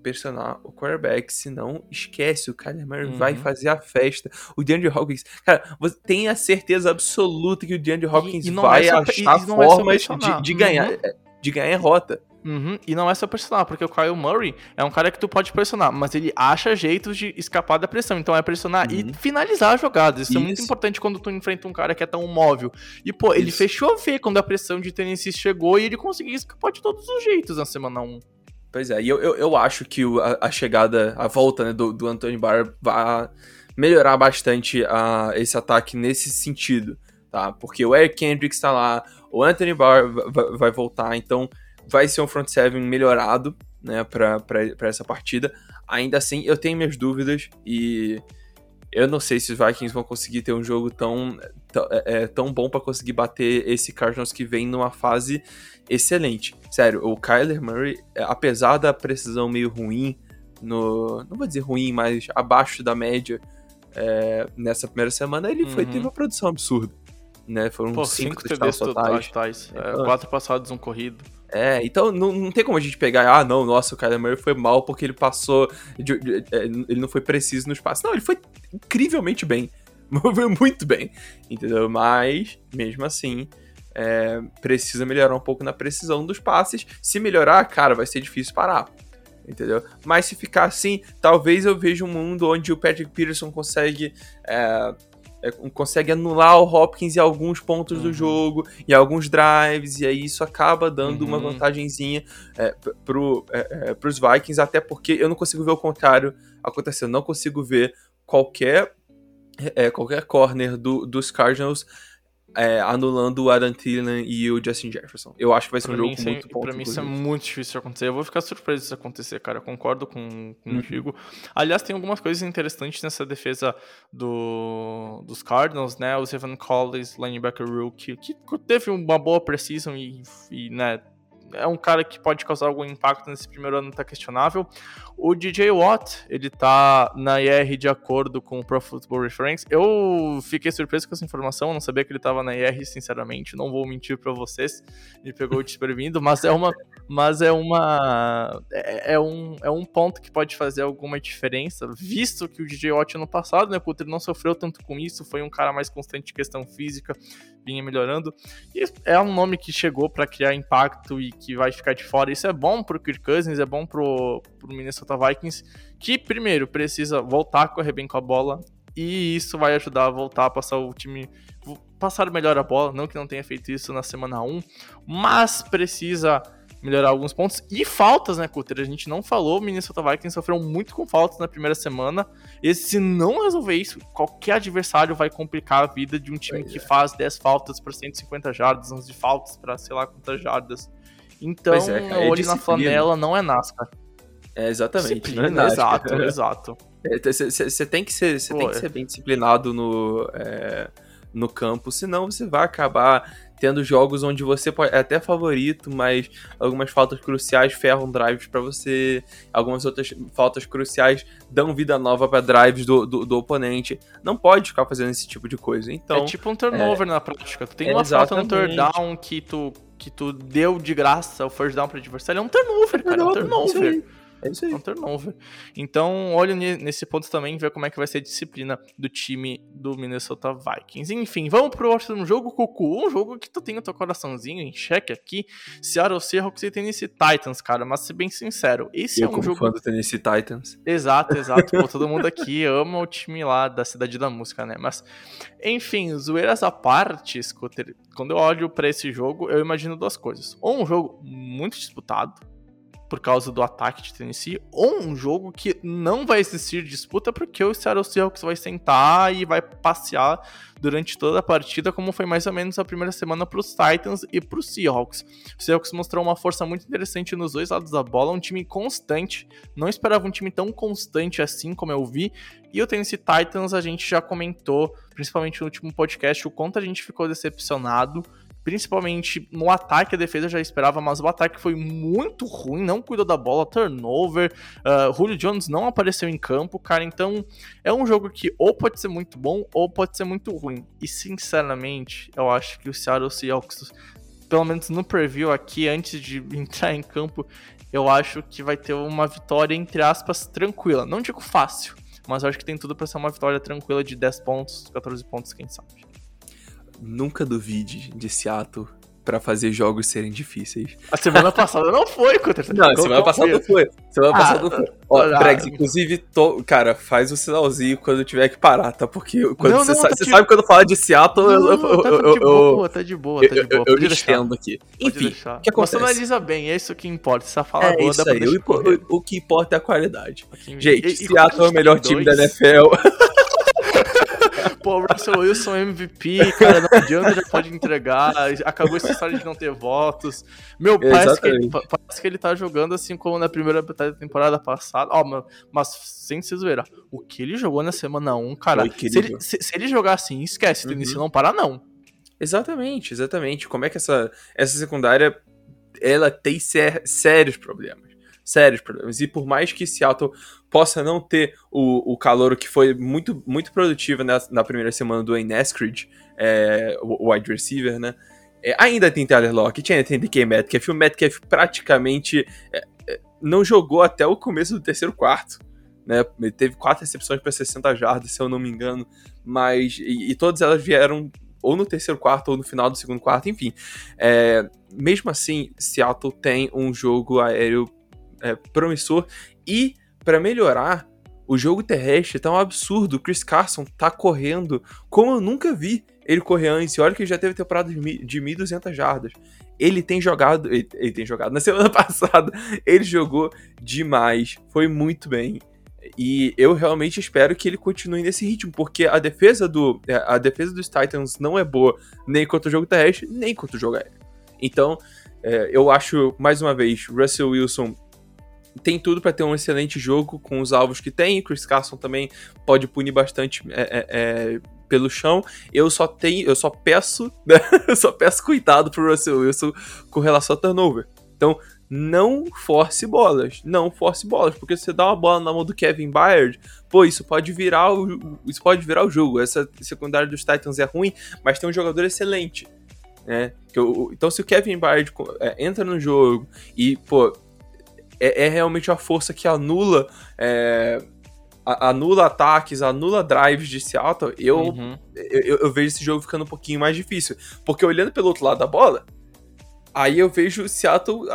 pressionar o quarterback, senão esquece, o Kyler Murray uhum. vai fazer a festa. O DeAndre Hopkins, cara, você tem a certeza absoluta que o DeAndre Hopkins e, e vai é achar formas de, de, ganhar, uhum. de ganhar rota. Uhum, e não é só pressionar, porque o Kyle Murray é um cara que tu pode pressionar, mas ele acha jeitos de escapar da pressão. Então é pressionar uhum. e finalizar as jogadas. Isso, Isso, é muito importante quando tu enfrenta um cara que é tão móvel. E, pô, ele Isso. fechou a ver quando a pressão de Tennessee chegou e ele conseguiu escapar de todos os jeitos na semana 1. Pois é, e eu, eu, eu acho que a, a, chegada, a volta né, do, do Anthony Barr vai melhorar bastante a, esse ataque nesse sentido, tá? Porque o Eric Kendricks tá lá, o Anthony Barr vai, vai voltar, então vai ser um front seven melhorado, né, para essa partida. Ainda assim, eu tenho minhas dúvidas e eu não sei se os Vikings vão conseguir ter um jogo tão, é, é tão bom para conseguir bater esse Cardinals que vem numa fase excelente. Sério, o Kyler Murray, é, apesar da precisão meio ruim, no, não vou dizer ruim, mas abaixo da média é, nessa primeira semana, ele uhum. foi teve uma produção absurda. Né? Foram Pô, cinco, cinco TDs totais. totais. É, quatro passados, um corrido. É, então não, não tem como a gente pegar, ah, não, nossa, o Kyler Murray foi mal porque ele passou, de, de, de, é, ele não foi preciso no espaço. Não, ele foi incrivelmente bem, (laughs) foi muito bem, entendeu? Mas, mesmo assim, é, precisa melhorar um pouco na precisão dos passes. Se melhorar, cara, vai ser difícil parar. entendeu? Mas se ficar assim, talvez eu veja um mundo onde o Patrick Peterson consegue é, é, consegue anular o Hopkins em alguns pontos uhum. do jogo, em alguns drives, e aí isso acaba dando uhum. uma vantagenzinha é, pro, é, é, pros Vikings, até porque eu não consigo ver o contrário acontecendo, não consigo ver qualquer é, qualquer corner do, dos Cardinals é, anulando o Adam Thielen e o Justin Jefferson. Eu acho que vai ser pra um jogo mim, muito bom. Pra mim isso é muito difícil de acontecer. Eu vou ficar surpreso se isso acontecer, cara. Eu concordo com, contigo. Uhum. Aliás, tem algumas coisas interessantes nessa defesa do, dos Cardinals, né? O Evan Collins, linebacker rookie, que teve uma boa precisão e, e né, é um cara que pode causar algum impacto nesse primeiro ano, tá questionável. O DJ Watt, ele tá na IR de acordo com o Pro Football Reference. Eu fiquei surpreso com essa informação, não sabia que ele tava na IR, sinceramente, não vou mentir para vocês. Me pegou desprevenido, mas é uma mas é uma é, é, um, é um ponto que pode fazer alguma diferença, visto que o DJ Watt ano passado, né, Coulter não sofreu tanto com isso, foi um cara mais constante em questão física, vinha melhorando. E é um nome que chegou para criar impacto e que vai ficar de fora. Isso é bom pro Kirk Cousins, é bom pro, pro Minnesota Vikings, que primeiro precisa voltar a correr bem com a bola, e isso vai ajudar a voltar a passar o time passar melhor a bola, não que não tenha feito isso na semana 1, mas precisa melhorar alguns pontos. E faltas, né, Cutter? A gente não falou, o Minnesota Vikings sofreu muito com faltas na primeira semana. E se não resolver isso, qualquer adversário vai complicar a vida de um time pois que é. faz 10 faltas para 150 jardas, 11 faltas para sei lá quantas jardas. Então, é, cara, é olho na flanela não é NASCAR. É, exatamente. Disciplina, é (laughs) exato, exato. Você é, tem, que ser, tem que ser bem disciplinado no, é, no campo, senão você vai acabar tendo jogos onde você pode, é até favorito, mas algumas faltas cruciais ferram drives para você, algumas outras faltas cruciais dão vida nova para drives do, do, do, oponente. Não pode ficar fazendo esse tipo de coisa. Então, é tipo um turnover é, na prática. Tu tem uma falta no third down que tu, que tu deu de graça o first down para adversário, é um turnover, cara, é um turnover. É isso aí. É um turnover. Então, olha nesse ponto também, ver como é que vai ser a disciplina do time do Minnesota Vikings. Enfim, vamos pro próximo jogo, Cucu. Um jogo que tu tem o teu coraçãozinho em xeque aqui. Seattle Seahawks e Tennessee Titans, cara. Mas, ser bem sincero, esse Eu é um jogo... fã do Tennessee Titans. Exato, exato. Pô, todo mundo (laughs) aqui ama o time lá da Cidade da Música, né? Mas, enfim, zoeiras à parte, Scooter, quando eu olho para esse jogo, eu imagino duas coisas. Ou um jogo muito disputado, por causa do ataque de Tennessee, ou um jogo que não vai existir disputa porque o Seattle Seahawks vai sentar e vai passear durante toda a partida, como foi mais ou menos a primeira semana para os Titans e para os Seahawks. O Seahawks mostrou uma força muito interessante nos dois lados da bola, um time constante. Não esperava um time tão constante assim como eu vi. E o Tennessee Titans a gente já comentou, principalmente no último podcast, o quanto a gente ficou decepcionado principalmente no ataque, a defesa já esperava, mas o ataque foi muito ruim, não cuidou da bola, turnover, uh, Julio Jones não apareceu em campo, cara, então é um jogo que ou pode ser muito bom ou pode ser muito ruim. E sinceramente, eu acho que o Seattle Seahawks, pelo menos no preview aqui, antes de (laughs) entrar em campo, eu acho que vai ter uma vitória, entre aspas, tranquila. Não digo fácil, mas eu acho que tem tudo para ser uma vitória tranquila de 10 pontos, 14 pontos, quem sabe nunca duvide de Seattle para fazer jogos serem difíceis. A semana passada não foi, contra Não, semana passada foi. Semana ah, passada foi. Ó, ah, inclusive, tô, cara, faz o sinalzinho quando tiver que parar, tá? Porque quando não, você, não, sabe, tá você sabe quando fala de Seattle, não, eu, eu, tá, eu, de boa, tá de boa, tá de boa. Eu, eu estendo aqui. Enfim, o que acontece? analisa bem, é isso que importa. Essa fala é boa, isso aí, o, o, que importa é a qualidade. Gente, e, Seattle é o melhor time da NFL. Pô, Russell Wilson MVP, cara, não adianta, já pode entregar. Acabou essa história de não ter votos. Meu, parece que, ele, parece que ele tá jogando assim como na primeira metade da temporada passada. Ó, oh, mas sem se zoeira. O que ele jogou na semana 1, cara. Se ele, se, se ele, jogar assim, esquece, uhum. Tennessee não para, não. Exatamente, exatamente. Como é que essa, essa secundária ela tem sérios problemas sérios problemas. E por mais que Seattle possa não ter o, o calor que foi muito, muito produtivo na, na primeira semana do Wayne Eskridge, é, o, wide receiver, né? É, ainda tem Tyler Lockett, ainda tem DK Metcalf. O Metcalf praticamente é, é, não jogou até o começo do terceiro quarto. Né? Ele teve quatro recepções para 60 jardas, se eu não me engano. Mas. E, e, todas elas vieram ou no terceiro quarto ou no final do segundo quarto, enfim. É, mesmo assim, Seattle tem um jogo aéreo é, promissor. E, para melhorar, o jogo terrestre tá um absurdo. O Chris Carson tá correndo como eu nunca vi ele correr antes. Olha que já teve temporada de 1.200 jardas. Ele tem jogado. Ele, ele, tem jogado. Na (laughs) semana passada, ele jogou demais. Foi muito bem. E eu realmente espero que ele continue nesse ritmo, porque a defesa do é, a defesa dos Titans não é boa nem contra o jogo terrestre, nem contra o jogo aéreo. Então, é, eu acho, mais uma vez, Russell Wilson tem tudo para ter um excelente jogo com os alvos que tem. Chris Carson também pode punir bastante é, é, é pelo chão. Eu só tenho, eu só peço, (laughs) né? eu só peço cuidado pro Russell Wilson com relação a turnover. Então, não force bolas, não force bolas, porque se você dá uma bola na mão do Kevin Byard, pô, isso pode virar o, isso pode virar o jogo. Essa secundária dos Titans é ruim, mas tem um jogador excelente, né? então se o Kevin Byard é, entra no jogo e, pô, é, é realmente uma força que anula é, anula ataques, anula drives de Seattle, eu, uhum. eu, eu, vejo esse jogo ficando um pouquinho mais difícil. Porque olhando pelo outro lado da bola, aí eu vejo o Seattle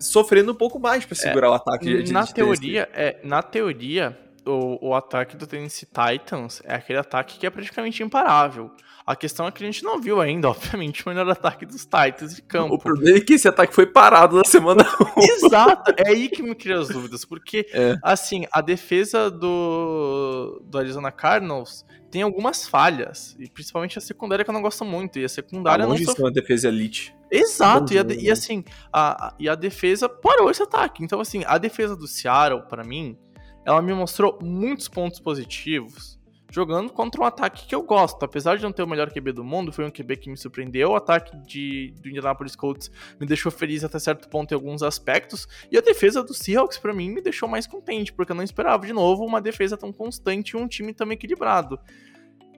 sofrendo um pouco mais para segurar é, o ataque. De, na de teoria, é, na teoria, o, o ataque do Tennessee Titans é aquele ataque que é praticamente imparável. A questão é que a gente não viu ainda, (laughs) obviamente, o melhor ataque dos Titans de campo. O problema é que esse ataque foi parado na semana 1. Exato, é aí que me cria as dúvidas, porque, (laughs) é. assim, a defesa do, do Arizona Cardinals tem algumas falhas, e principalmente a secundária que eu não gosto muito, e a secundária ah, não... Sofre... uma defesa elite. Exato, e, a, e, assim, a, e a defesa parou esse ataque. Então, assim, a defesa do Seattle, para mim, ela me mostrou muitos pontos positivos, jogando contra um ataque que eu gosto. Apesar de não ter o melhor QB do mundo, foi um QB que me surpreendeu. O ataque de, do Indianapolis Colts me deixou feliz até certo ponto em alguns aspectos. E a defesa do Seahawks, para mim, me deixou mais contente, porque eu não esperava de novo uma defesa tão constante e um time tão equilibrado.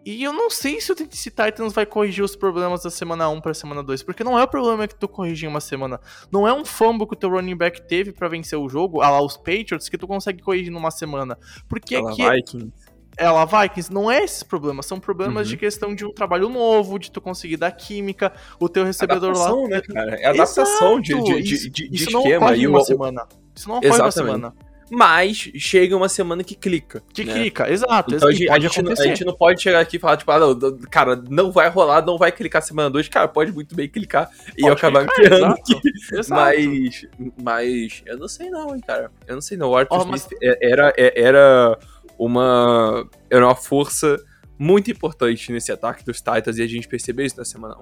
E eu não sei se o Tennessee Titans vai corrigir os problemas da semana 1 para semana 2, porque não é o problema que tu corrigir em uma semana. Não é um fumble que o teu running back teve para vencer o jogo, a lá os Patriots, que tu consegue corrigir numa semana. Porque aqui. Vikings ela Vikings, não é esses problemas, são problemas uhum. de questão de um trabalho novo, de tu conseguir dar química, o teu recebedor adaptação, lá. Né, cara? É adaptação Exato. de, de, de, de, isso esquema. Não e uma semana. Isso não ocorre uma semana. Mas chega uma semana que clica. Que né? clica, exato. Então a gente, a, gente não, pode chegar aqui e falar, tipo, ah, não, cara, não vai rolar, não vai clicar semana 2. Cara, pode muito bem clicar e eu acabar aqui. Exato. Mas, mas eu não sei não, hein, cara. Eu não sei não. O Arthur oh, mas... era, era uma, era uma força muito importante nesse ataque dos Titans e a gente percebeu isso na semana 1,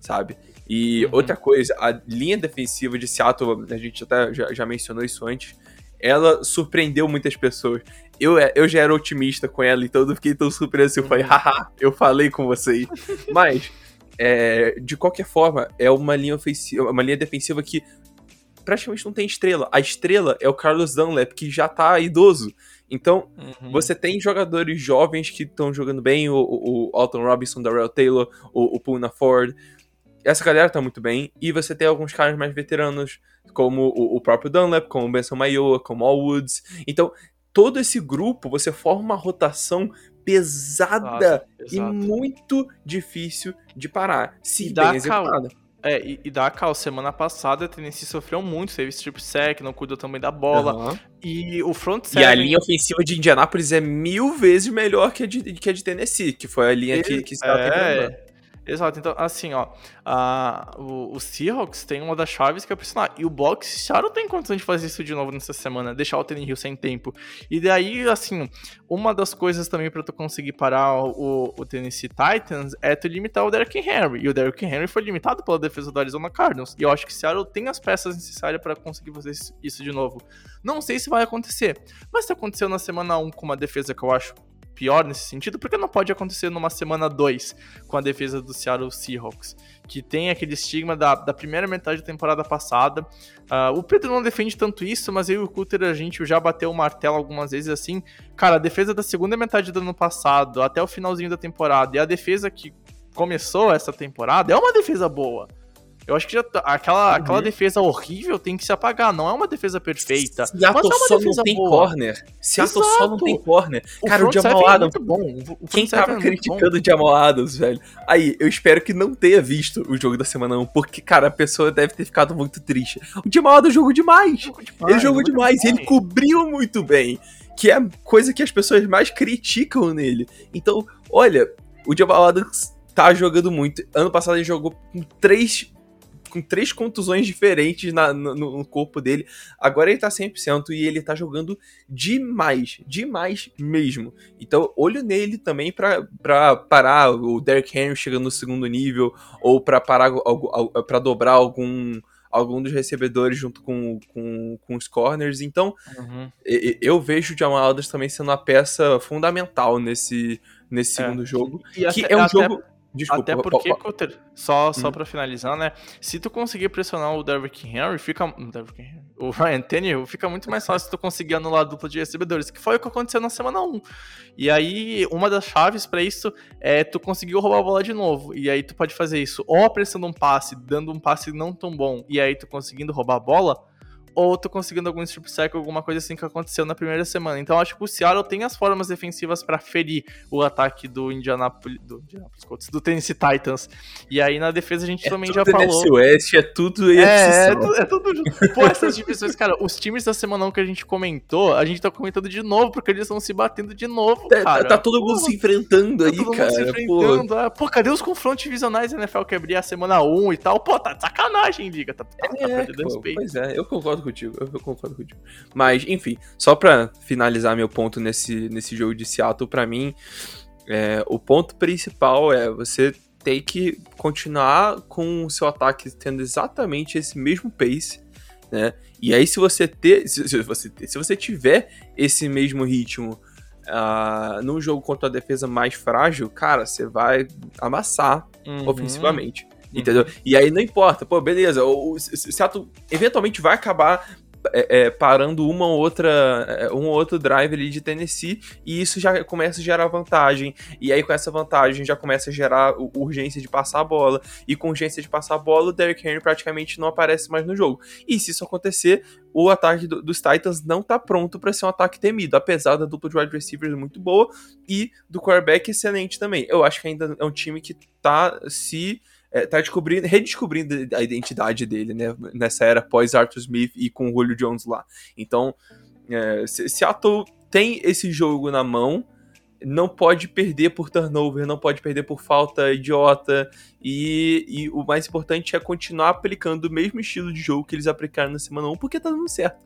sabe? E uhum. outra coisa, a linha defensiva de Seattle, a gente até já, já mencionou isso antes, ela surpreendeu muitas pessoas. Eu, eu já era otimista com ela, então eu fiquei tão surpreso. Eu falei, uhum. haha, eu falei com vocês. (laughs) Mas, é, de qualquer forma, é uma linha ofensiva, uma linha defensiva que praticamente não tem estrela. A estrela é o Carlos Dunlap, que já tá idoso. Então, uhum. você tem jogadores jovens que estão jogando bem, o, o, Alton Robinson, Darrell Taylor, o, o Puna Ford. Essa galera tá muito bem. E você tem alguns caras mais veteranos, como o, o próprio Dunlap, como o Benson Mayoa, como All Woods. Então, todo esse grupo, você forma uma rotação pesada exato. e muito difícil de parar, se e bem executada. É, e, e da Cal, semana passada a Tennessee sofreu muito, teve strip sack, não cuidou também da bola. Uhum. E o front seven... E a linha ofensiva de Indianápolis é mil vezes melhor que a de, que a de Tennessee, que foi a linha que, que estava é, Exato, então assim, ó, a, o, o, Seahawks tem uma das chaves que é pressionar, e o Box Seattle tem condição de fazer isso de novo nessa semana, deixar o Hill sem tempo. E daí, assim, uma das coisas também para tu conseguir parar o, o, Tennessee Titans é tu limitar o Derrick Henry, e o Derrick Henry foi limitado pela defesa do Arizona Cardinals, e eu acho que Seattle tem as peças necessárias para conseguir fazer isso de novo. Não sei se vai acontecer, mas se aconteceu na semana 1 com uma defesa que eu acho pior nesse sentido, porque não pode acontecer numa semana 2 com a defesa do Seattle Seahawks, que tem aquele estigma da, da primeira metade da temporada passada. Uh, o Pedro não defende tanto isso, mas eu e o Cutter, a gente já bateu o martelo algumas vezes assim. Cara, a defesa da segunda metade do ano passado, até o finalzinho da temporada, e a defesa que começou essa temporada é uma defesa boa. Eu acho que já tá- aquela, aquela defesa horrível tem que se apagar. Não é uma defesa perfeita. Seattle mas é só não tem boa. corner. Seattle só não Exato. tem corner. O Cara, o Jamal é Adams muito bom. O Quem tava é criticando o Jamal Adams, velho? Aí, eu espero que não tenha visto o jogo da semana 1, porque, cara, a pessoa deve ter ficado muito triste. O Jamal Adams jogou demais. ele jogou demais, e ele cobriu muito bem. Que é a coisa que as pessoas mais criticam nele. Então, olha, o Jamal Adams tá jogando muito. Ano passado ele jogou com três. Com três contusões diferentes na- no, no corpo dele. Agora ele tá 100% e ele tá jogando demais. Demais mesmo. Então, olho nele também pra, pra parar o Derrick Henry chegando no segundo nível. Ou pra parar para dobrar algum algum dos recebedores junto com, com, com os corners. Então, Uhum. e- e- eu vejo o Jamal Adams também sendo uma peça fundamental nesse, nesse É. segundo jogo. E que até- é um até- jogo. Desculpa, Até po- porque, só, só Hum. pra finalizar, né? Se tu conseguir pressionar o Derrick Henry, fica. o Henry, O Ryan Tannehill, fica muito mais fácil tu conseguir anular a dupla de recebedores, que foi o que aconteceu na semana 1. E aí, uma das chaves pra isso é tu conseguir roubar a bola de novo. E aí tu pode fazer isso ou apressando um passe, dando um passe não tão bom, e aí tu conseguindo roubar a bola, ou tu conseguindo algum strip sack, alguma coisa assim que aconteceu na primeira semana. Então acho que o Seattle tem as formas defensivas pra ferir o ataque do Indianapolis, do Indianapolis Colts, do Tennessee Titans. E aí na defesa a gente é também já falou. NFC West, é tudo É, é, é tudo junto. Pô, essas divisões, cara, os times da semana 1 que a gente comentou, a gente tá comentando de novo, porque eles estão se batendo de novo, Tá, cara. tá todo mundo Porra, se enfrentando tá aí, cara. se pô. enfrentando. ah, Pô, cadê os confrontos divisionais da NFL que abria a semana 1 e tal? Pô, tá de sacanagem, liga. Tá, tá, tá É, perdendo pô, respeito. pois é, eu concordo contigo, eu, eu concordo contigo. Mas, enfim, só pra finalizar meu ponto nesse, nesse jogo de Seattle, pra mim, é, o ponto principal é você ter que continuar com o seu ataque tendo exatamente esse mesmo pace, né? E aí, se você ter, se, você, ter- se você tiver esse mesmo ritmo ah, num jogo contra a defesa mais frágil, cara, você vai amassar Uhum. ofensivamente. (laughs) Entendeu? E aí não importa, pô, beleza, o, o eventualmente vai acabar é, é, parando uma ou outra, é, um ou outro drive ali de Tennessee, e isso já começa a gerar vantagem, e aí com essa vantagem já começa a gerar urgência de passar a bola, e com urgência de passar a bola, o Derrick Henry praticamente não aparece mais no jogo. E se isso acontecer, o ataque do- dos Titans não tá pronto para ser um ataque temido, apesar da dupla de wide receivers muito boa e do quarterback excelente também. Eu acho que ainda é um time que tá se é, tá descobrindo, redescobrindo a identidade dele, né? Nessa era pós Arthur Smith e com o Julio Jones lá. Então, é, Se- Seattle tem esse jogo na mão, não pode perder por turnover, não pode perder por falta idiota. E, e o mais importante é continuar aplicando o mesmo estilo de jogo que eles aplicaram na semana 1, porque tá dando certo.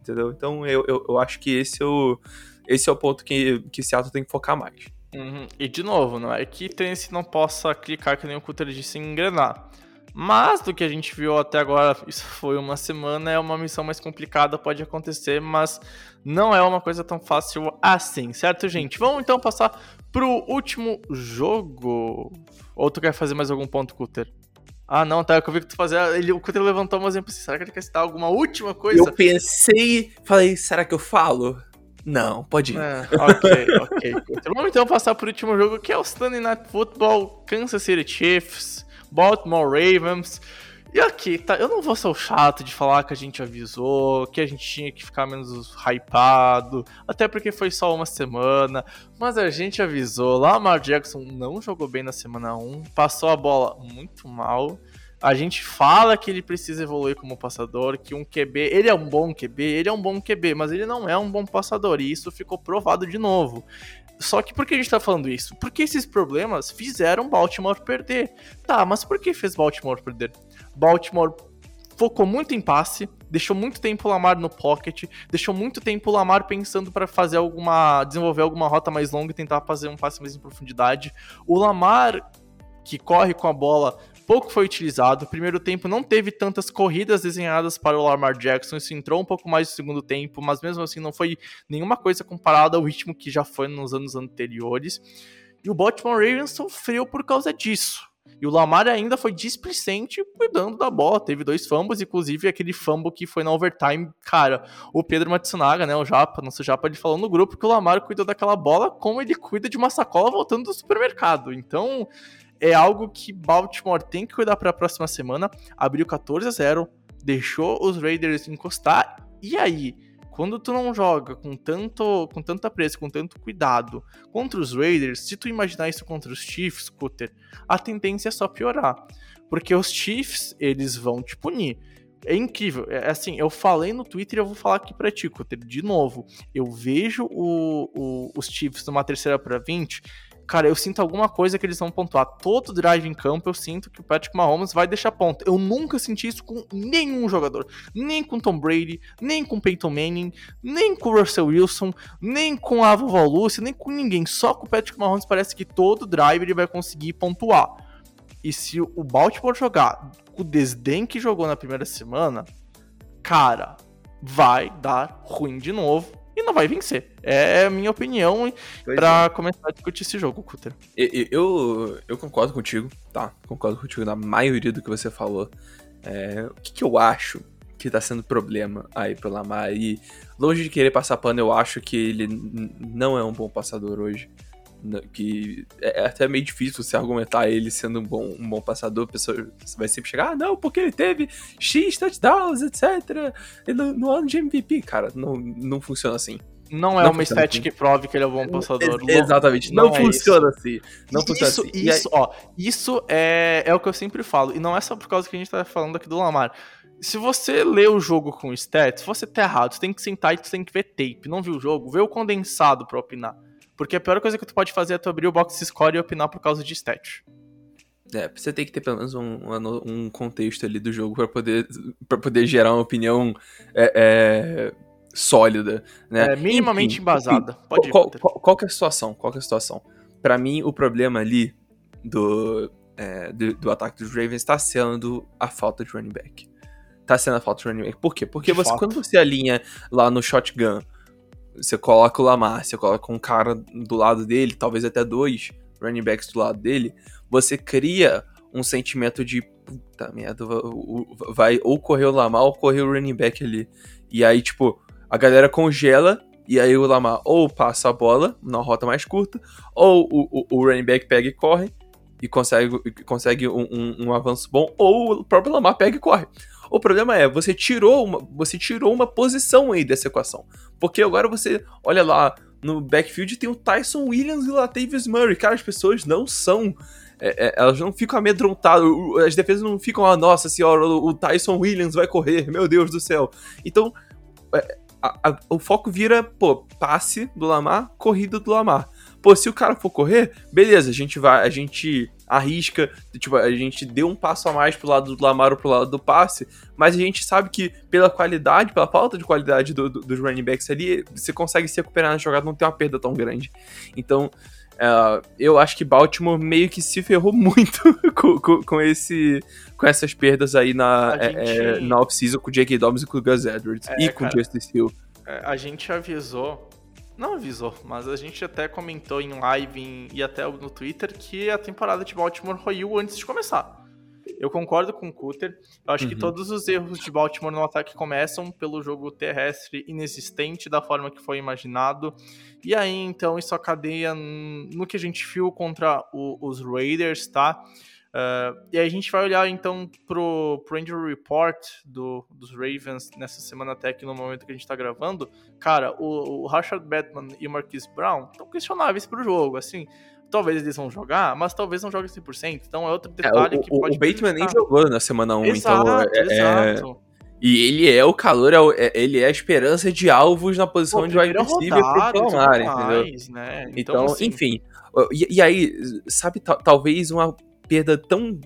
Entendeu? Então eu, eu, eu acho que esse é o, esse é o ponto que, que Seattle tem que focar mais. Uhum. E de novo, não é que Tennessee não possa clicar que nem o Cutter disse em engrenar. Mas do que a gente viu até agora, isso foi uma semana, é uma missão mais complicada, pode acontecer, mas não é uma coisa tão fácil assim, certo, gente? Vamos então passar pro último jogo. Ou tu quer fazer mais algum ponto, Cutter? Ah, não, tá. é Eu vi que tu fazia. Ele, o Cutter levantou um exemplo assim. Será que ele quer citar alguma última coisa? Eu pensei, falei, será que eu falo? Não, pode ir. É, ok, ok. Então, Vamos então passar pro último jogo, que é o Sunday Night Football, Kansas City Chiefs, Baltimore Ravens. E aqui, tá, eu não vou ser o chato de falar que a gente avisou, que a gente tinha que ficar menos hypado, até porque foi só uma semana, mas a gente avisou, Lamar Jackson não jogou bem na semana 1, passou a bola muito mal, a gente fala que ele precisa evoluir como passador, que um QB, ele é um bom QB, ele é um bom QB, mas ele não é um bom passador, e isso ficou provado de novo. Só que por que a gente tá falando isso? Porque esses problemas fizeram Baltimore perder. Tá, mas por que fez Baltimore perder? Baltimore focou muito em passe, deixou muito tempo o Lamar no pocket, deixou muito tempo o Lamar pensando para fazer alguma, desenvolver alguma rota mais longa e tentar fazer um passe mais em profundidade. O Lamar que corre com a bola pouco foi utilizado. O primeiro tempo não teve tantas corridas desenhadas para o Lamar Jackson, isso entrou um pouco mais no segundo tempo, mas mesmo assim não foi nenhuma coisa comparada ao ritmo que já foi nos anos anteriores. E o Baltimore Ravens sofreu por causa disso. E o Lamar ainda foi displicente cuidando da bola. Teve dois fumbles, inclusive aquele fumble que foi na overtime. Cara, o Pedro Matsunaga, né, o Japa, nosso Japa, ele falou no grupo que o Lamar cuidou daquela bola como ele cuida de uma sacola voltando do supermercado. Então, é algo que Baltimore tem que cuidar para a próxima semana. Abriu 14 a 0, deixou os Raiders encostar. E aí, quando tu não joga com tanto com tanta pressa, com tanto cuidado contra os Raiders, se tu imaginar isso contra os Chiefs, Cutter, a tendência é só piorar. Porque os Chiefs, eles vão te punir. É incrível. É assim, eu falei no Twitter e eu vou falar aqui pra ti, Cutter, de novo. Eu vejo o, o, os Chiefs numa terceira para 20 cara, eu sinto alguma coisa que eles vão pontuar. Todo drive em campo, eu sinto que o Patrick Mahomes vai deixar ponto. Eu nunca senti isso com nenhum jogador. Nem com Tom Brady, nem com Peyton Manning, nem com Russell Wilson, nem com a vovó Lucy, nem com ninguém. Só com o Patrick Mahomes parece que todo drive ele vai conseguir pontuar. E se o Baltimore jogar com o desdém que jogou na primeira semana, cara, vai dar ruim de novo e não vai vencer. É a minha opinião para é. começar a discutir esse jogo, Cutter. Eu, eu, eu, concordo contigo, tá? Concordo contigo na maioria do que você falou. É, o que, que, eu acho que tá sendo problema aí pro Lamar? E longe de querer passar pano, eu acho que ele não é um bom passador hoje que é, é até meio difícil você argumentar ele sendo um bom, um bom passador, a pessoa vai sempre chegar, ah, não, porque ele teve X touchdowns, etc. No, no ano de MVP, cara, não, não funciona assim. Não é não uma stat assim. que prove que ele é um bom passador. exatamente, não, não é funciona isso. assim. Não isso, funciona assim. Isso, aí... ó, isso é, é o que eu sempre falo, e não é só por causa que a gente tá falando aqui do Lamar. Se você lê o jogo com stats, você tá errado, você tem que sentar e você tem que ver tape. Não viu o jogo, vê o condensado pra opinar. Porque a pior coisa que tu pode fazer é tu abrir o box score e opinar por causa de stat. É, você tem que ter pelo menos um, um contexto ali do jogo para poder, pra poder gerar uma opinião é, é, sólida, né? É, minimamente enfim, embasada. Enfim, Pode ir, qual, qual, qual, que é a situação? Qual que é a situação? Pra mim, o problema ali do, é, do, do, ataque dos Ravens tá sendo a falta de running back. Tá sendo a falta de running back. Por quê? Porque você, quando você alinha lá no shotgun você coloca o Lamar, você coloca um cara do lado dele, talvez até dois running backs do lado dele, você cria um sentimento de puta merda, vai ou correr o Lamar ou correr o running back ali. E aí, tipo, a galera congela e aí o Lamar ou passa a bola na rota mais curta, ou o, o, o running back pega e corre e consegue, consegue um, um, um, avanço bom, ou o próprio Lamar pega e corre. O problema é, você tirou uma, você tirou uma posição aí dessa equação. Porque agora você olha lá no backfield tem o Tyson Williams e o Latavius Murray. Cara, as pessoas não são. É, é, elas não ficam amedrontadas, as defesas não ficam, ah, nossa senhora, o, Tyson Williams vai correr, meu Deus do céu. Então, é, a, a, o foco vira, pô, passe do Lamar, corrida do Lamar. Pô, se o cara for correr, beleza, a gente vai, a gente arrisca, tipo, a gente deu um passo a mais pro lado do Lamar ou pro lado do passe, mas a gente sabe que pela qualidade, pela falta de qualidade do, do, dos running backs ali, você consegue se recuperar na jogada, não tem uma perda tão grande. Então, uh, eu acho que Baltimore meio que se ferrou (laughs) muito com, com, com, esse, com essas perdas aí na, é, gente... é, na off-season com o J.K. Dobbins e com o Gus Edwards, é, e com o Justice Hill. É, a gente avisou não avisou, mas a gente até comentou em live em, e até no Twitter que a temporada de Baltimore ruiu antes de começar. Eu concordo com o Cutter. Eu acho uhum. que todos os erros de Baltimore no ataque começam pelo jogo terrestre inexistente da forma que foi imaginado. E aí, então, isso cadeia no que a gente viu contra o, os Raiders, tá? Uh, e aí a gente vai olhar então pro, pro injury report do, dos Ravens nessa semana até aqui no momento que a gente tá gravando. Cara, o, o Rashad Batman e o Marquise Brown estão questionáveis pro jogo, assim. Talvez eles vão jogar, mas talvez não joguem 100%. Então é outro detalhe é, o, que pode... O Bateman nem jogou na semana 1, exato, então... É, é, exato. E ele é o calor, é, é, ele é a esperança de alvos na posição Pô, de wide receiver pro Lamar, entendeu? Né? Então, então assim... enfim. E, e, aí, sabe, talvez uma perda tão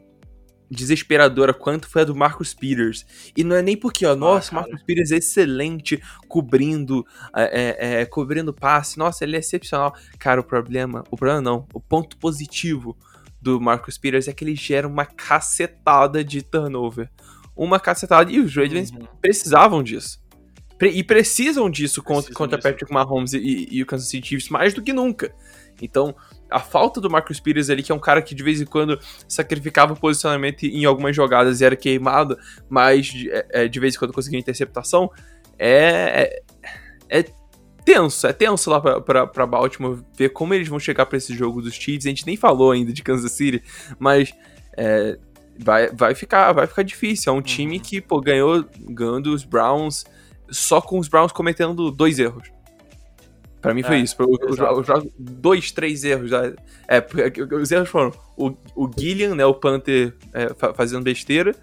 desesperadora quanto foi a do Marcus Peters. E não é nem porque, ó, ah, nossa, o Marcus Peters é excelente cobrindo, é, é, é, cobrindo passe, nossa, ele é excepcional. Cara, o problema, o problema não, o ponto positivo do Marcus Peters é que ele gera uma cacetada de turnover. Uma cacetada, e os Ravens uhum. precisavam disso. E precisam disso contra, contra Patrick Mahomes e, e o Kansas City Chiefs mais do que nunca. Então, a falta do Marcus Peters ali, que é um cara que de vez em quando sacrificava o posicionamento em algumas jogadas e era queimado, mas de, é, é, de vez em quando conseguia interceptação, é, é, é tenso, é tenso lá pra, pra, pra Baltimore ver como eles vão chegar pra esse jogo dos Chiefs. A gente nem falou ainda de Kansas City, mas é, vai, vai, ficar, vai ficar difícil. É um time que, pô, ganhou, ganhando os Browns só com os Browns cometendo dois erros. Pra mim foi É, isso. Os Browns- dois, três erros. já. É, os erros foram o, o Gillian, né, o Panther, é, fa- fazendo besteira.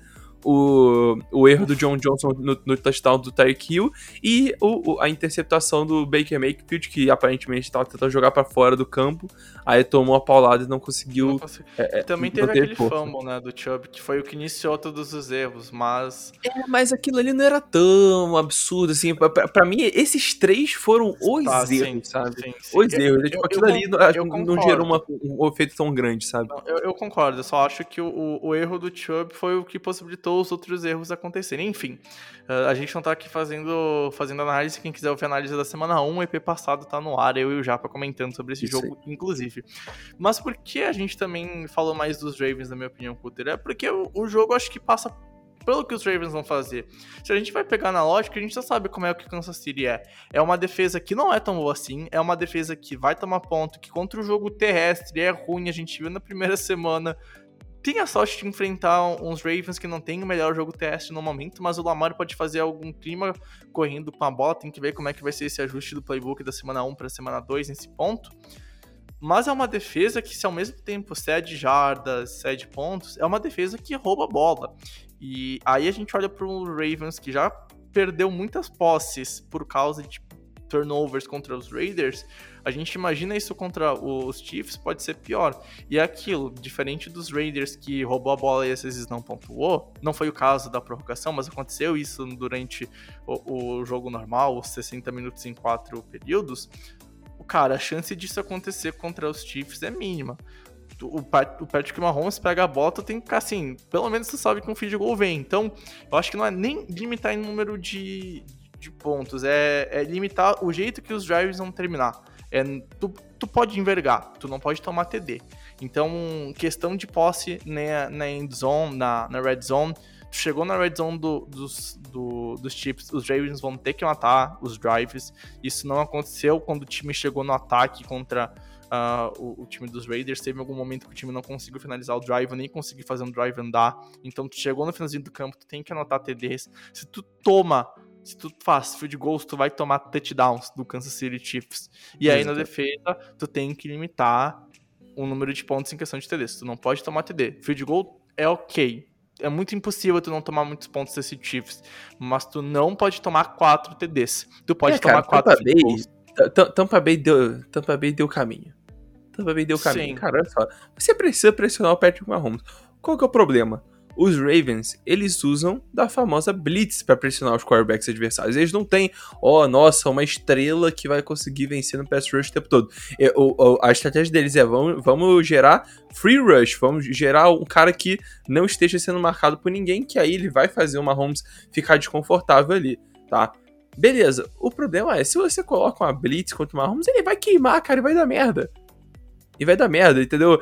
O, o erro do John Johnson no, no touchdown do Tyreek Hill e o, o- a interceptação do Baker Mayfield, que aparentemente estava tentando jogar pra fora do campo, aí tomou a paulada e não conseguiu. Não é, é, E também não teve aquele força. fumble, né, do Chubb, que foi o que iniciou todos os erros, mas... É, mas aquilo ali não era tão absurdo, assim. Pra mim, esses três foram os Tá, erros, sim, sabe? sim, sim. Os Eu- erros. eu- tipo, eu aquilo ali não, acho eu que não concordo. gerou uma- um efeito tão grande, sabe? Não, Eu, eu concordo, eu só acho que o, o- o erro do Chubb foi o que possibilitou os outros erros acontecerem. Enfim, uh, a gente não tá aqui fazendo, fazendo análise. Quem quiser ouvir a análise da semana 1, o EP passado tá no ar, eu e o Japa comentando sobre esse Isso jogo, inclusive. Mas por que a gente também falou mais dos Ravens, na minha opinião, Cutter? É porque o, o jogo acho que passa pelo que os Ravens vão fazer. Se a gente vai pegar na lógica, a gente já sabe como é o que Kansas City é. É uma defesa que não é tão boa assim, é uma defesa que vai tomar ponto, que contra o jogo terrestre é ruim, a gente viu na primeira (laughs) semana. Tem a sorte de enfrentar uns Ravens que não tem o melhor jogo terrestre no momento, mas o Lamar pode fazer algum clima correndo com a bola, tem que ver como é que vai ser esse ajuste do playbook da semana 1 para semana 2 nesse ponto. Mas é uma defesa que, se ao mesmo tempo cede jardas, cede pontos, é uma defesa que rouba a bola. E aí a gente olha para o Ravens, que já perdeu muitas posses por causa de turnovers contra os Raiders. A gente imagina isso contra os Chiefs, pode ser pior. E é aquilo, diferente dos Raiders que roubou a bola e às vezes não pontuou, não foi o caso da prorrogação, mas aconteceu isso durante o, o jogo normal, os 60 minutos em quatro períodos. Cara, a chance disso acontecer contra os Chiefs é mínima o Patrick Mahomes pega a bola, tu tem que ficar assim, pelo menos tu sabe que um feed goal vem. Então, eu acho que não é nem limitar em número de, de pontos, é, é limitar o jeito que os drives vão terminar. É, tu, tu pode envergar, tu não pode tomar TD. Então, questão de posse na, na end zone, na, na red zone, tu chegou na red zone do- dos, do- dos chips, os Ravens vão ter que matar os drives. Isso não aconteceu quando o time chegou no ataque contra ah, o, o time dos Raiders. Teve algum momento que o time não conseguiu finalizar o drive, nem conseguiu fazer um drive andar. Então, tu chegou no finalzinho do campo, tu tem que anotar TDs. Se tu toma, se tu faz field goals, tu vai tomar touchdowns do Kansas City Chiefs. E aí, na defesa, tu tem que limitar o número de pontos em questão de TDs. Tu não pode tomar TD. Field goal é ok. É muito impossível tu não tomar muitos pontos desse Chiefs. Mas tu não pode tomar 4 TDs. Tu pode É, tomar cara, 4 Tampa Bay, T- Tampa Bay deu, Tampa Bay deu caminho. Tampa Bay deu caminho. Sim. Cara, olha só. Você precisa pressionar o Patrick Mahomes. Qual que é o problema? Os Ravens, eles usam da famosa blitz pra pressionar os quarterbacks adversários. Eles não têm, ó, nossa, uma estrela que vai conseguir vencer no pass rush o tempo todo. É, o- a estratégia deles é, vamos, vamos gerar free rush, vamos gerar um cara que não esteja sendo marcado por ninguém, que aí ele vai fazer o Mahomes ficar desconfortável ali, tá? Beleza, o problema é, se você coloca uma blitz contra o Mahomes, ele vai queimar, cara, e vai dar merda. E vai dar merda, entendeu?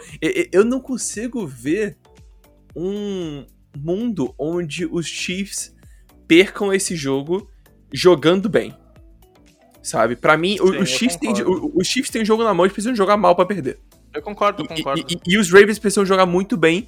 Eu não consigo ver um mundo onde os Chiefs percam esse jogo jogando bem. Sabe? Pra mim, Sim, os, Chiefs o- os Chiefs têm jogo na mão, eles precisam jogar mal pra perder. Eu concordo, eu E- concordo. E, e- e os Ravens precisam jogar muito bem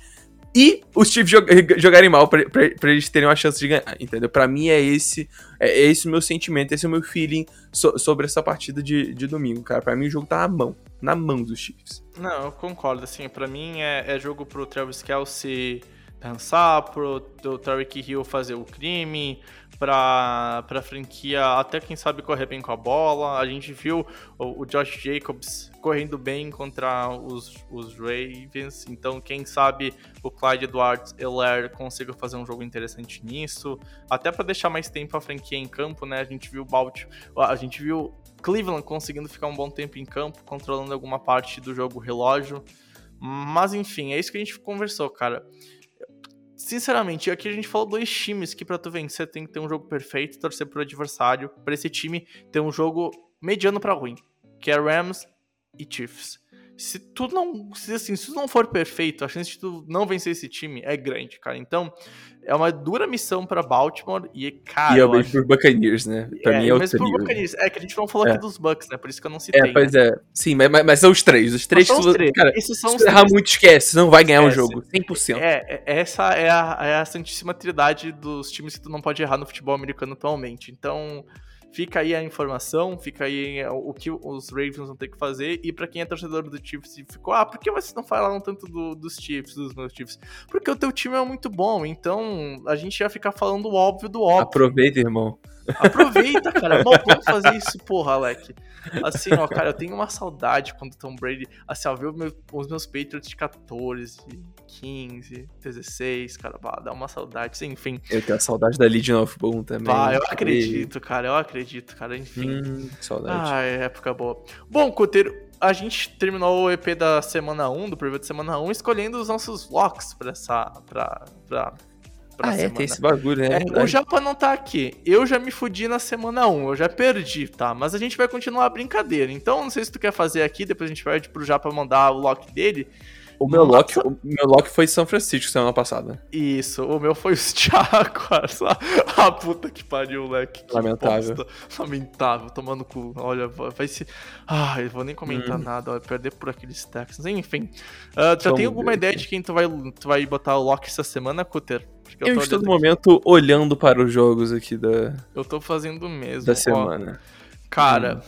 e os Chiefs jog- jogarem mal pra, pra- pra eles terem uma chance de ganhar, entendeu? Pra mim é esse é, é esse o meu sentimento, esse é o meu feeling so- sobre essa partida de, de domingo, cara. Pra mim o jogo tá na mão, na mão dos Chiefs. Não, eu concordo, assim, pra mim é, é jogo pro Travis Kelsey dançar, pro do Tyreek Hill fazer o crime, pra, pra franquia até quem sabe correr bem com a bola. A gente viu o, o Josh Jacobs correndo bem contra os, os Ravens, então quem sabe o Clyde Edwards Helaire consiga fazer um jogo interessante nisso, até pra deixar mais tempo a franquia em campo, né? A gente viu o a gente viu Cleveland conseguindo ficar um bom tempo em campo, controlando alguma parte do jogo relógio. Mas enfim, é isso que a gente conversou, cara. Sinceramente, aqui a gente falou dois times que pra tu vencer tem que ter um jogo perfeito, torcer pro adversário, pra esse time ter um jogo mediano pra ruim, que é Rams e Chiefs. Se tu não. Se, assim, se tu não for perfeito, a chance de tu não vencer esse time é grande, cara. Então, é uma dura missão pra Baltimore e, cara. E é bem por Buccaneers, né? Pra mim é o mas trio. Buccaneers. É que a gente não falou É. aqui dos Bucks, né? Por isso que eu não citei. É, pois né? é. Sim, mas, mas- mas são os três. Os três, os três. cara, Esses são se os você errar três. muito, esquece. Você não vai ganhar o Esquece. jogo. 100%. É, é- essa é a, é a santíssima trindade dos times que tu não pode errar no futebol americano atualmente. Então, fica aí a informação, fica aí o que os Ravens vão ter que fazer. E pra quem é torcedor do Chiefs e ficou, ah, por que vocês não falaram tanto do- dos Chiefs, dos meus Chiefs? Porque o teu time é muito bom, então a gente ia ficar falando o óbvio do óbvio. Aproveita, irmão. Aproveita, cara. Mal vamos fazer isso, porra, Alec. Assim, ó, cara, eu tenho uma saudade quando o Tom Brady. Assim, ó, o meu- os meus Patriots de 14, 15, 16, cara, bah, dá uma saudade. Enfim, Eu tenho a saudade da Legion of Boom também. bah, eu acredito, cara, eu acredito, cara. Enfim. Hum, saudade. Ah, é época boa. Bom, Cuteiro, a gente terminou o EP da semana 1, do preview da semana 1, escolhendo os nossos locks pra essa. pra, pra Ah, é, tem esse bagulho, né? É, o verdade. Japa não tá aqui. Eu já me fudi na semana 1, eu já perdi, tá? Mas a gente vai continuar a brincadeira. Então, não sei se tu quer fazer aqui, depois a gente vai pro Japa mandar o lock dele. O meu lock, o meu lock foi São Francisco semana passada. Isso, o meu foi os Jaguars. Ah, puta que pariu, moleque. Que Lamentável. bosta. Lamentável, tomando cu. Olha, vai se. Ah, eu vou nem comentar Hum. nada, vai perder por aqueles Texans. Enfim. Tu já tem alguma ideia de (laughs) quem tu vai, tu vai botar o lock essa semana, Cutter? Porque Eu, tô estou no momento olhando para os jogos aqui da, eu tô fazendo o mesmo. da ó. semana. Cara.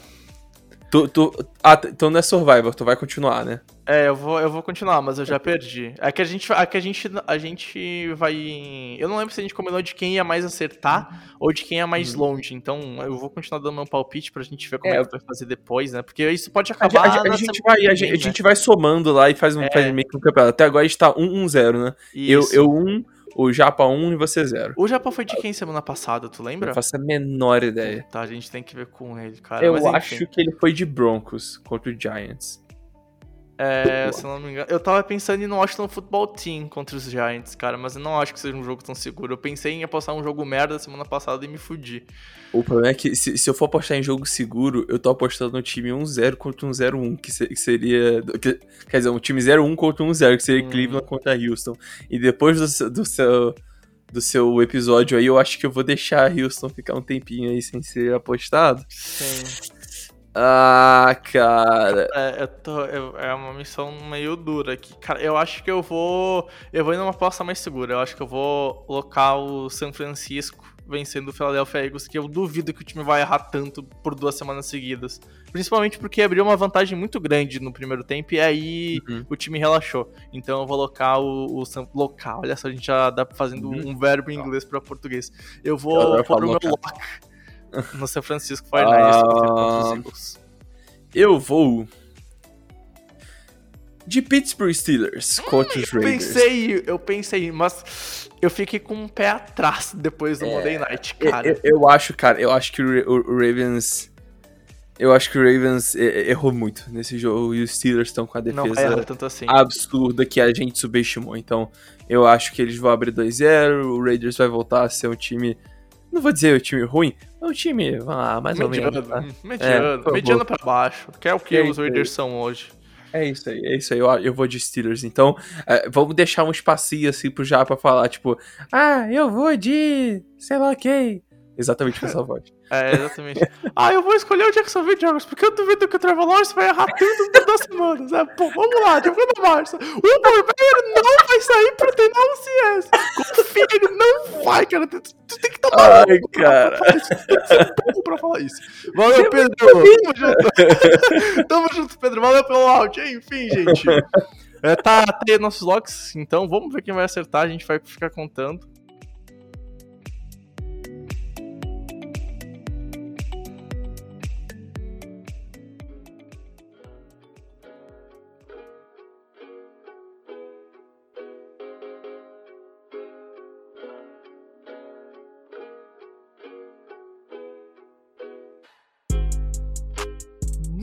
Tu, tu, ah, então não é Survivor, tu vai continuar, né? É, eu vou, eu vou continuar, mas eu já perdi. É que a gente, é que a gente, a gente vai. Eu não lembro se a gente combinou de quem ia mais acertar ou de quem ia mais longe. Então eu vou continuar dando meu palpite pra gente ver como é. É. que vai fazer depois, né? Porque isso pode A, acabar. gente- a na gente vai, a, gente, vem, a gente vai somando lá e faz, um, É. faz meio que um campeonato. Até agora a gente tá 1-1-0, né? né? Eu, Isso. eu 1, o Japa 1 e você 0. O Japa foi de quem semana passada, tu lembra? Não faço a menor ideia. Tá, a gente tem que ver com ele, cara. eu acho que ele foi de Broncos contra o Giants. É, se eu não me engano. Eu tava pensando em no Washington Football Team contra os Giants, cara, mas eu não acho que seja um jogo tão seguro. Eu pensei em apostar um jogo merda semana passada e me fudi. O problema é que se, se eu for apostar em jogo seguro, eu tô apostando no time 1-0 contra um 0-1, que, se- que seria. que- quer dizer, um time 0-1 contra um 0, que seria Hum. Cleveland contra Houston. E depois do, seu- do seu. Do seu episódio aí, eu acho que eu vou deixar Houston ficar um tempinho aí sem ser apostado. Sim. Ah, cara. É, eu tô, eu- é uma missão meio dura aqui. Cara, eu acho que eu vou. Eu vou ir numa aposta mais segura. Eu acho que eu vou colocar o San Francisco vencendo o Philadelphia Eagles, que eu duvido que o time vai errar tanto por duas semanas seguidas. Principalmente porque abriu uma vantagem muito grande no primeiro tempo e aí Uhum. o time relaxou. Então eu vou locar o, o local. Olha só, a gente já dá fazendo Uhum. um verbo em inglês pra português. Eu Eu vou adoro pôr o meu local. lock no San Francisco 49ers contra os Ah. Eu vou. De Pittsburgh Steelers contra os Eu Raiders. pensei, eu pensei, mas eu fiquei com um pé atrás depois do Monday Night, cara. Eu, eu acho, cara, eu acho que o, Ra- o- o Ravens. Eu acho que o Ravens errou muito nesse jogo e os Steelers estão com a não defesa erra tanto assim. absurda que a gente subestimou. Então, eu acho que eles vão abrir 2-0, o Raiders vai voltar a ser um time. Não vou dizer um time ruim, é um time, vamos lá, mais ou mediano, menos. tá? mediano, É, por favor. mediano pra baixo. Que é o que É os. Raiders são hoje. É isso aí, é isso aí. Eu, eu vou de Steelers. Então, é, vamos deixar um espacinho assim pro Japa falar, tipo, ah, eu vou de. sei lá quem. Exatamente com essa (laughs) voz. É, exatamente. (laughs) ah, eu vou escolher o Jacksonville Jaguars, porque eu duvido que o Trevor Lawrence vai errar tanto por duas semanas. É, pô, vamos lá, divulga na marcha. O Burberry não vai sair pra treinar o CS. Confia, ele não vai, cara. Tu, tu tem que estar Ai, maluco pra- cara. tem burro pra falar isso. Valeu, Pedro. Tamo (laughs) junto. Tamo junto, Pedro. Valeu pelo áudio. Enfim, gente. (laughs) É, tá, tá aí nossos logs, então vamos ver quem vai acertar. A gente vai ficar contando.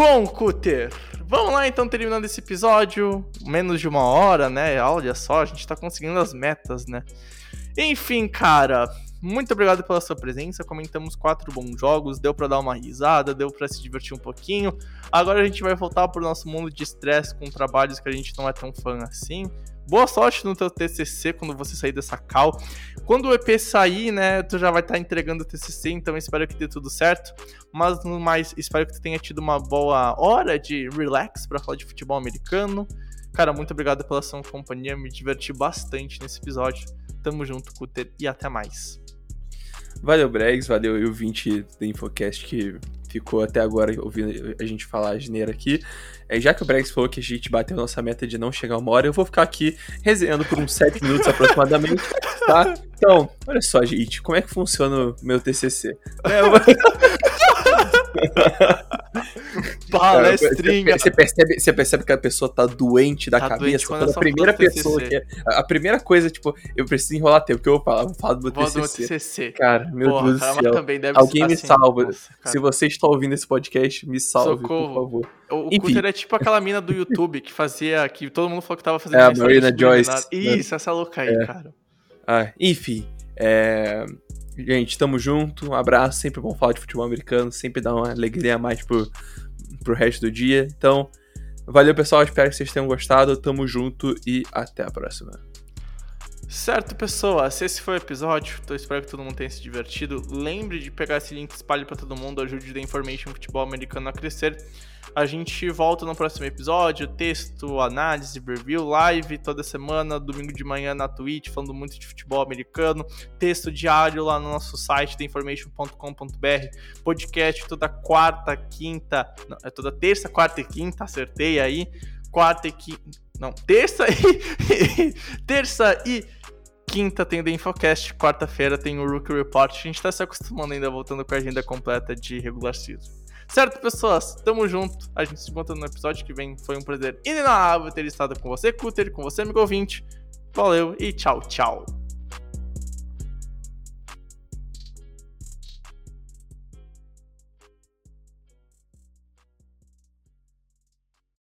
Bom, Cutter, vamos lá então terminando esse episódio. Menos de uma hora, né? Olha só, a gente tá conseguindo as metas, né? Enfim, cara, muito obrigado pela sua presença. Comentamos quatro bons jogos, deu para dar uma risada, deu para se divertir um pouquinho. Agora a gente vai voltar pro nosso mundo de estresse com trabalhos que a gente não é tão fã assim. Boa sorte no teu TCC quando você sair dessa cal. Quando o EP sair, né, tu já vai estar tá entregando o TCC, então espero que dê tudo certo. Mas no mais, espero que tu tenha tido uma boa hora de relax para falar de futebol americano. Cara, muito obrigado pela sua companhia, me diverti bastante nesse episódio. Tamo junto, Cutter, e até mais. Valeu, Bregs, valeu o 20 do Infocast que ficou até agora ouvindo a gente falar a geneira aqui. É, já que o Bregs falou que a gente bateu nossa meta de não chegar uma hora, eu vou ficar aqui resenhando por uns 7 minutos aproximadamente, tá? Então, olha só, gente, como é que funciona o meu TCC? É, eu... (laughs) Palestrinha. Você percebe, você percebe que a pessoa tá doente da tá cabeça? Doente a primeira pessoa que é, A primeira coisa, tipo, eu preciso enrolar tempo, que eu vou falar, vou falar do meu TCC. Do TCC. Cara, meu Porra, Deus do céu. Alguém me assim, salva. Nossa, Se você está ouvindo esse podcast, me salve, Socorro. por favor. O, o Cutter é tipo aquela mina do YouTube que fazia, que todo mundo falou que tava fazendo É, a Marina Joyce. Né? Isso, essa louca aí, é. cara. Ah, enfim, é... Gente, tamo junto, um abraço, sempre bom falar de futebol americano, sempre dá uma alegria a mais pro, pro resto do dia. Então, valeu pessoal, espero que vocês tenham gostado, tamo junto e até a próxima. Certo, pessoas, se esse foi o episódio, então espero que todo mundo tenha se divertido. Lembre de pegar esse link, espalhe para todo mundo, ajude The Information Futebol Americano a crescer. A gente volta no próximo episódio, texto, análise, review, live toda semana, domingo de manhã na Twitch, falando muito de futebol americano, texto diário lá no nosso site, theinformation.com.br, podcast toda quarta, quinta, não, é toda terça, quarta e quinta, acertei aí, quarta e quinta, não, terça e (laughs) terça e quinta tem o The Infocast, quarta-feira tem o Rookie Report. A gente tá se acostumando ainda voltando com a agenda completa de regular season. Certo, pessoas? Tamo junto. A gente se encontra no episódio que vem. Foi um prazer inenarrável ter estado com você, Cutter, com você, amigo ouvinte. Valeu e tchau, tchau.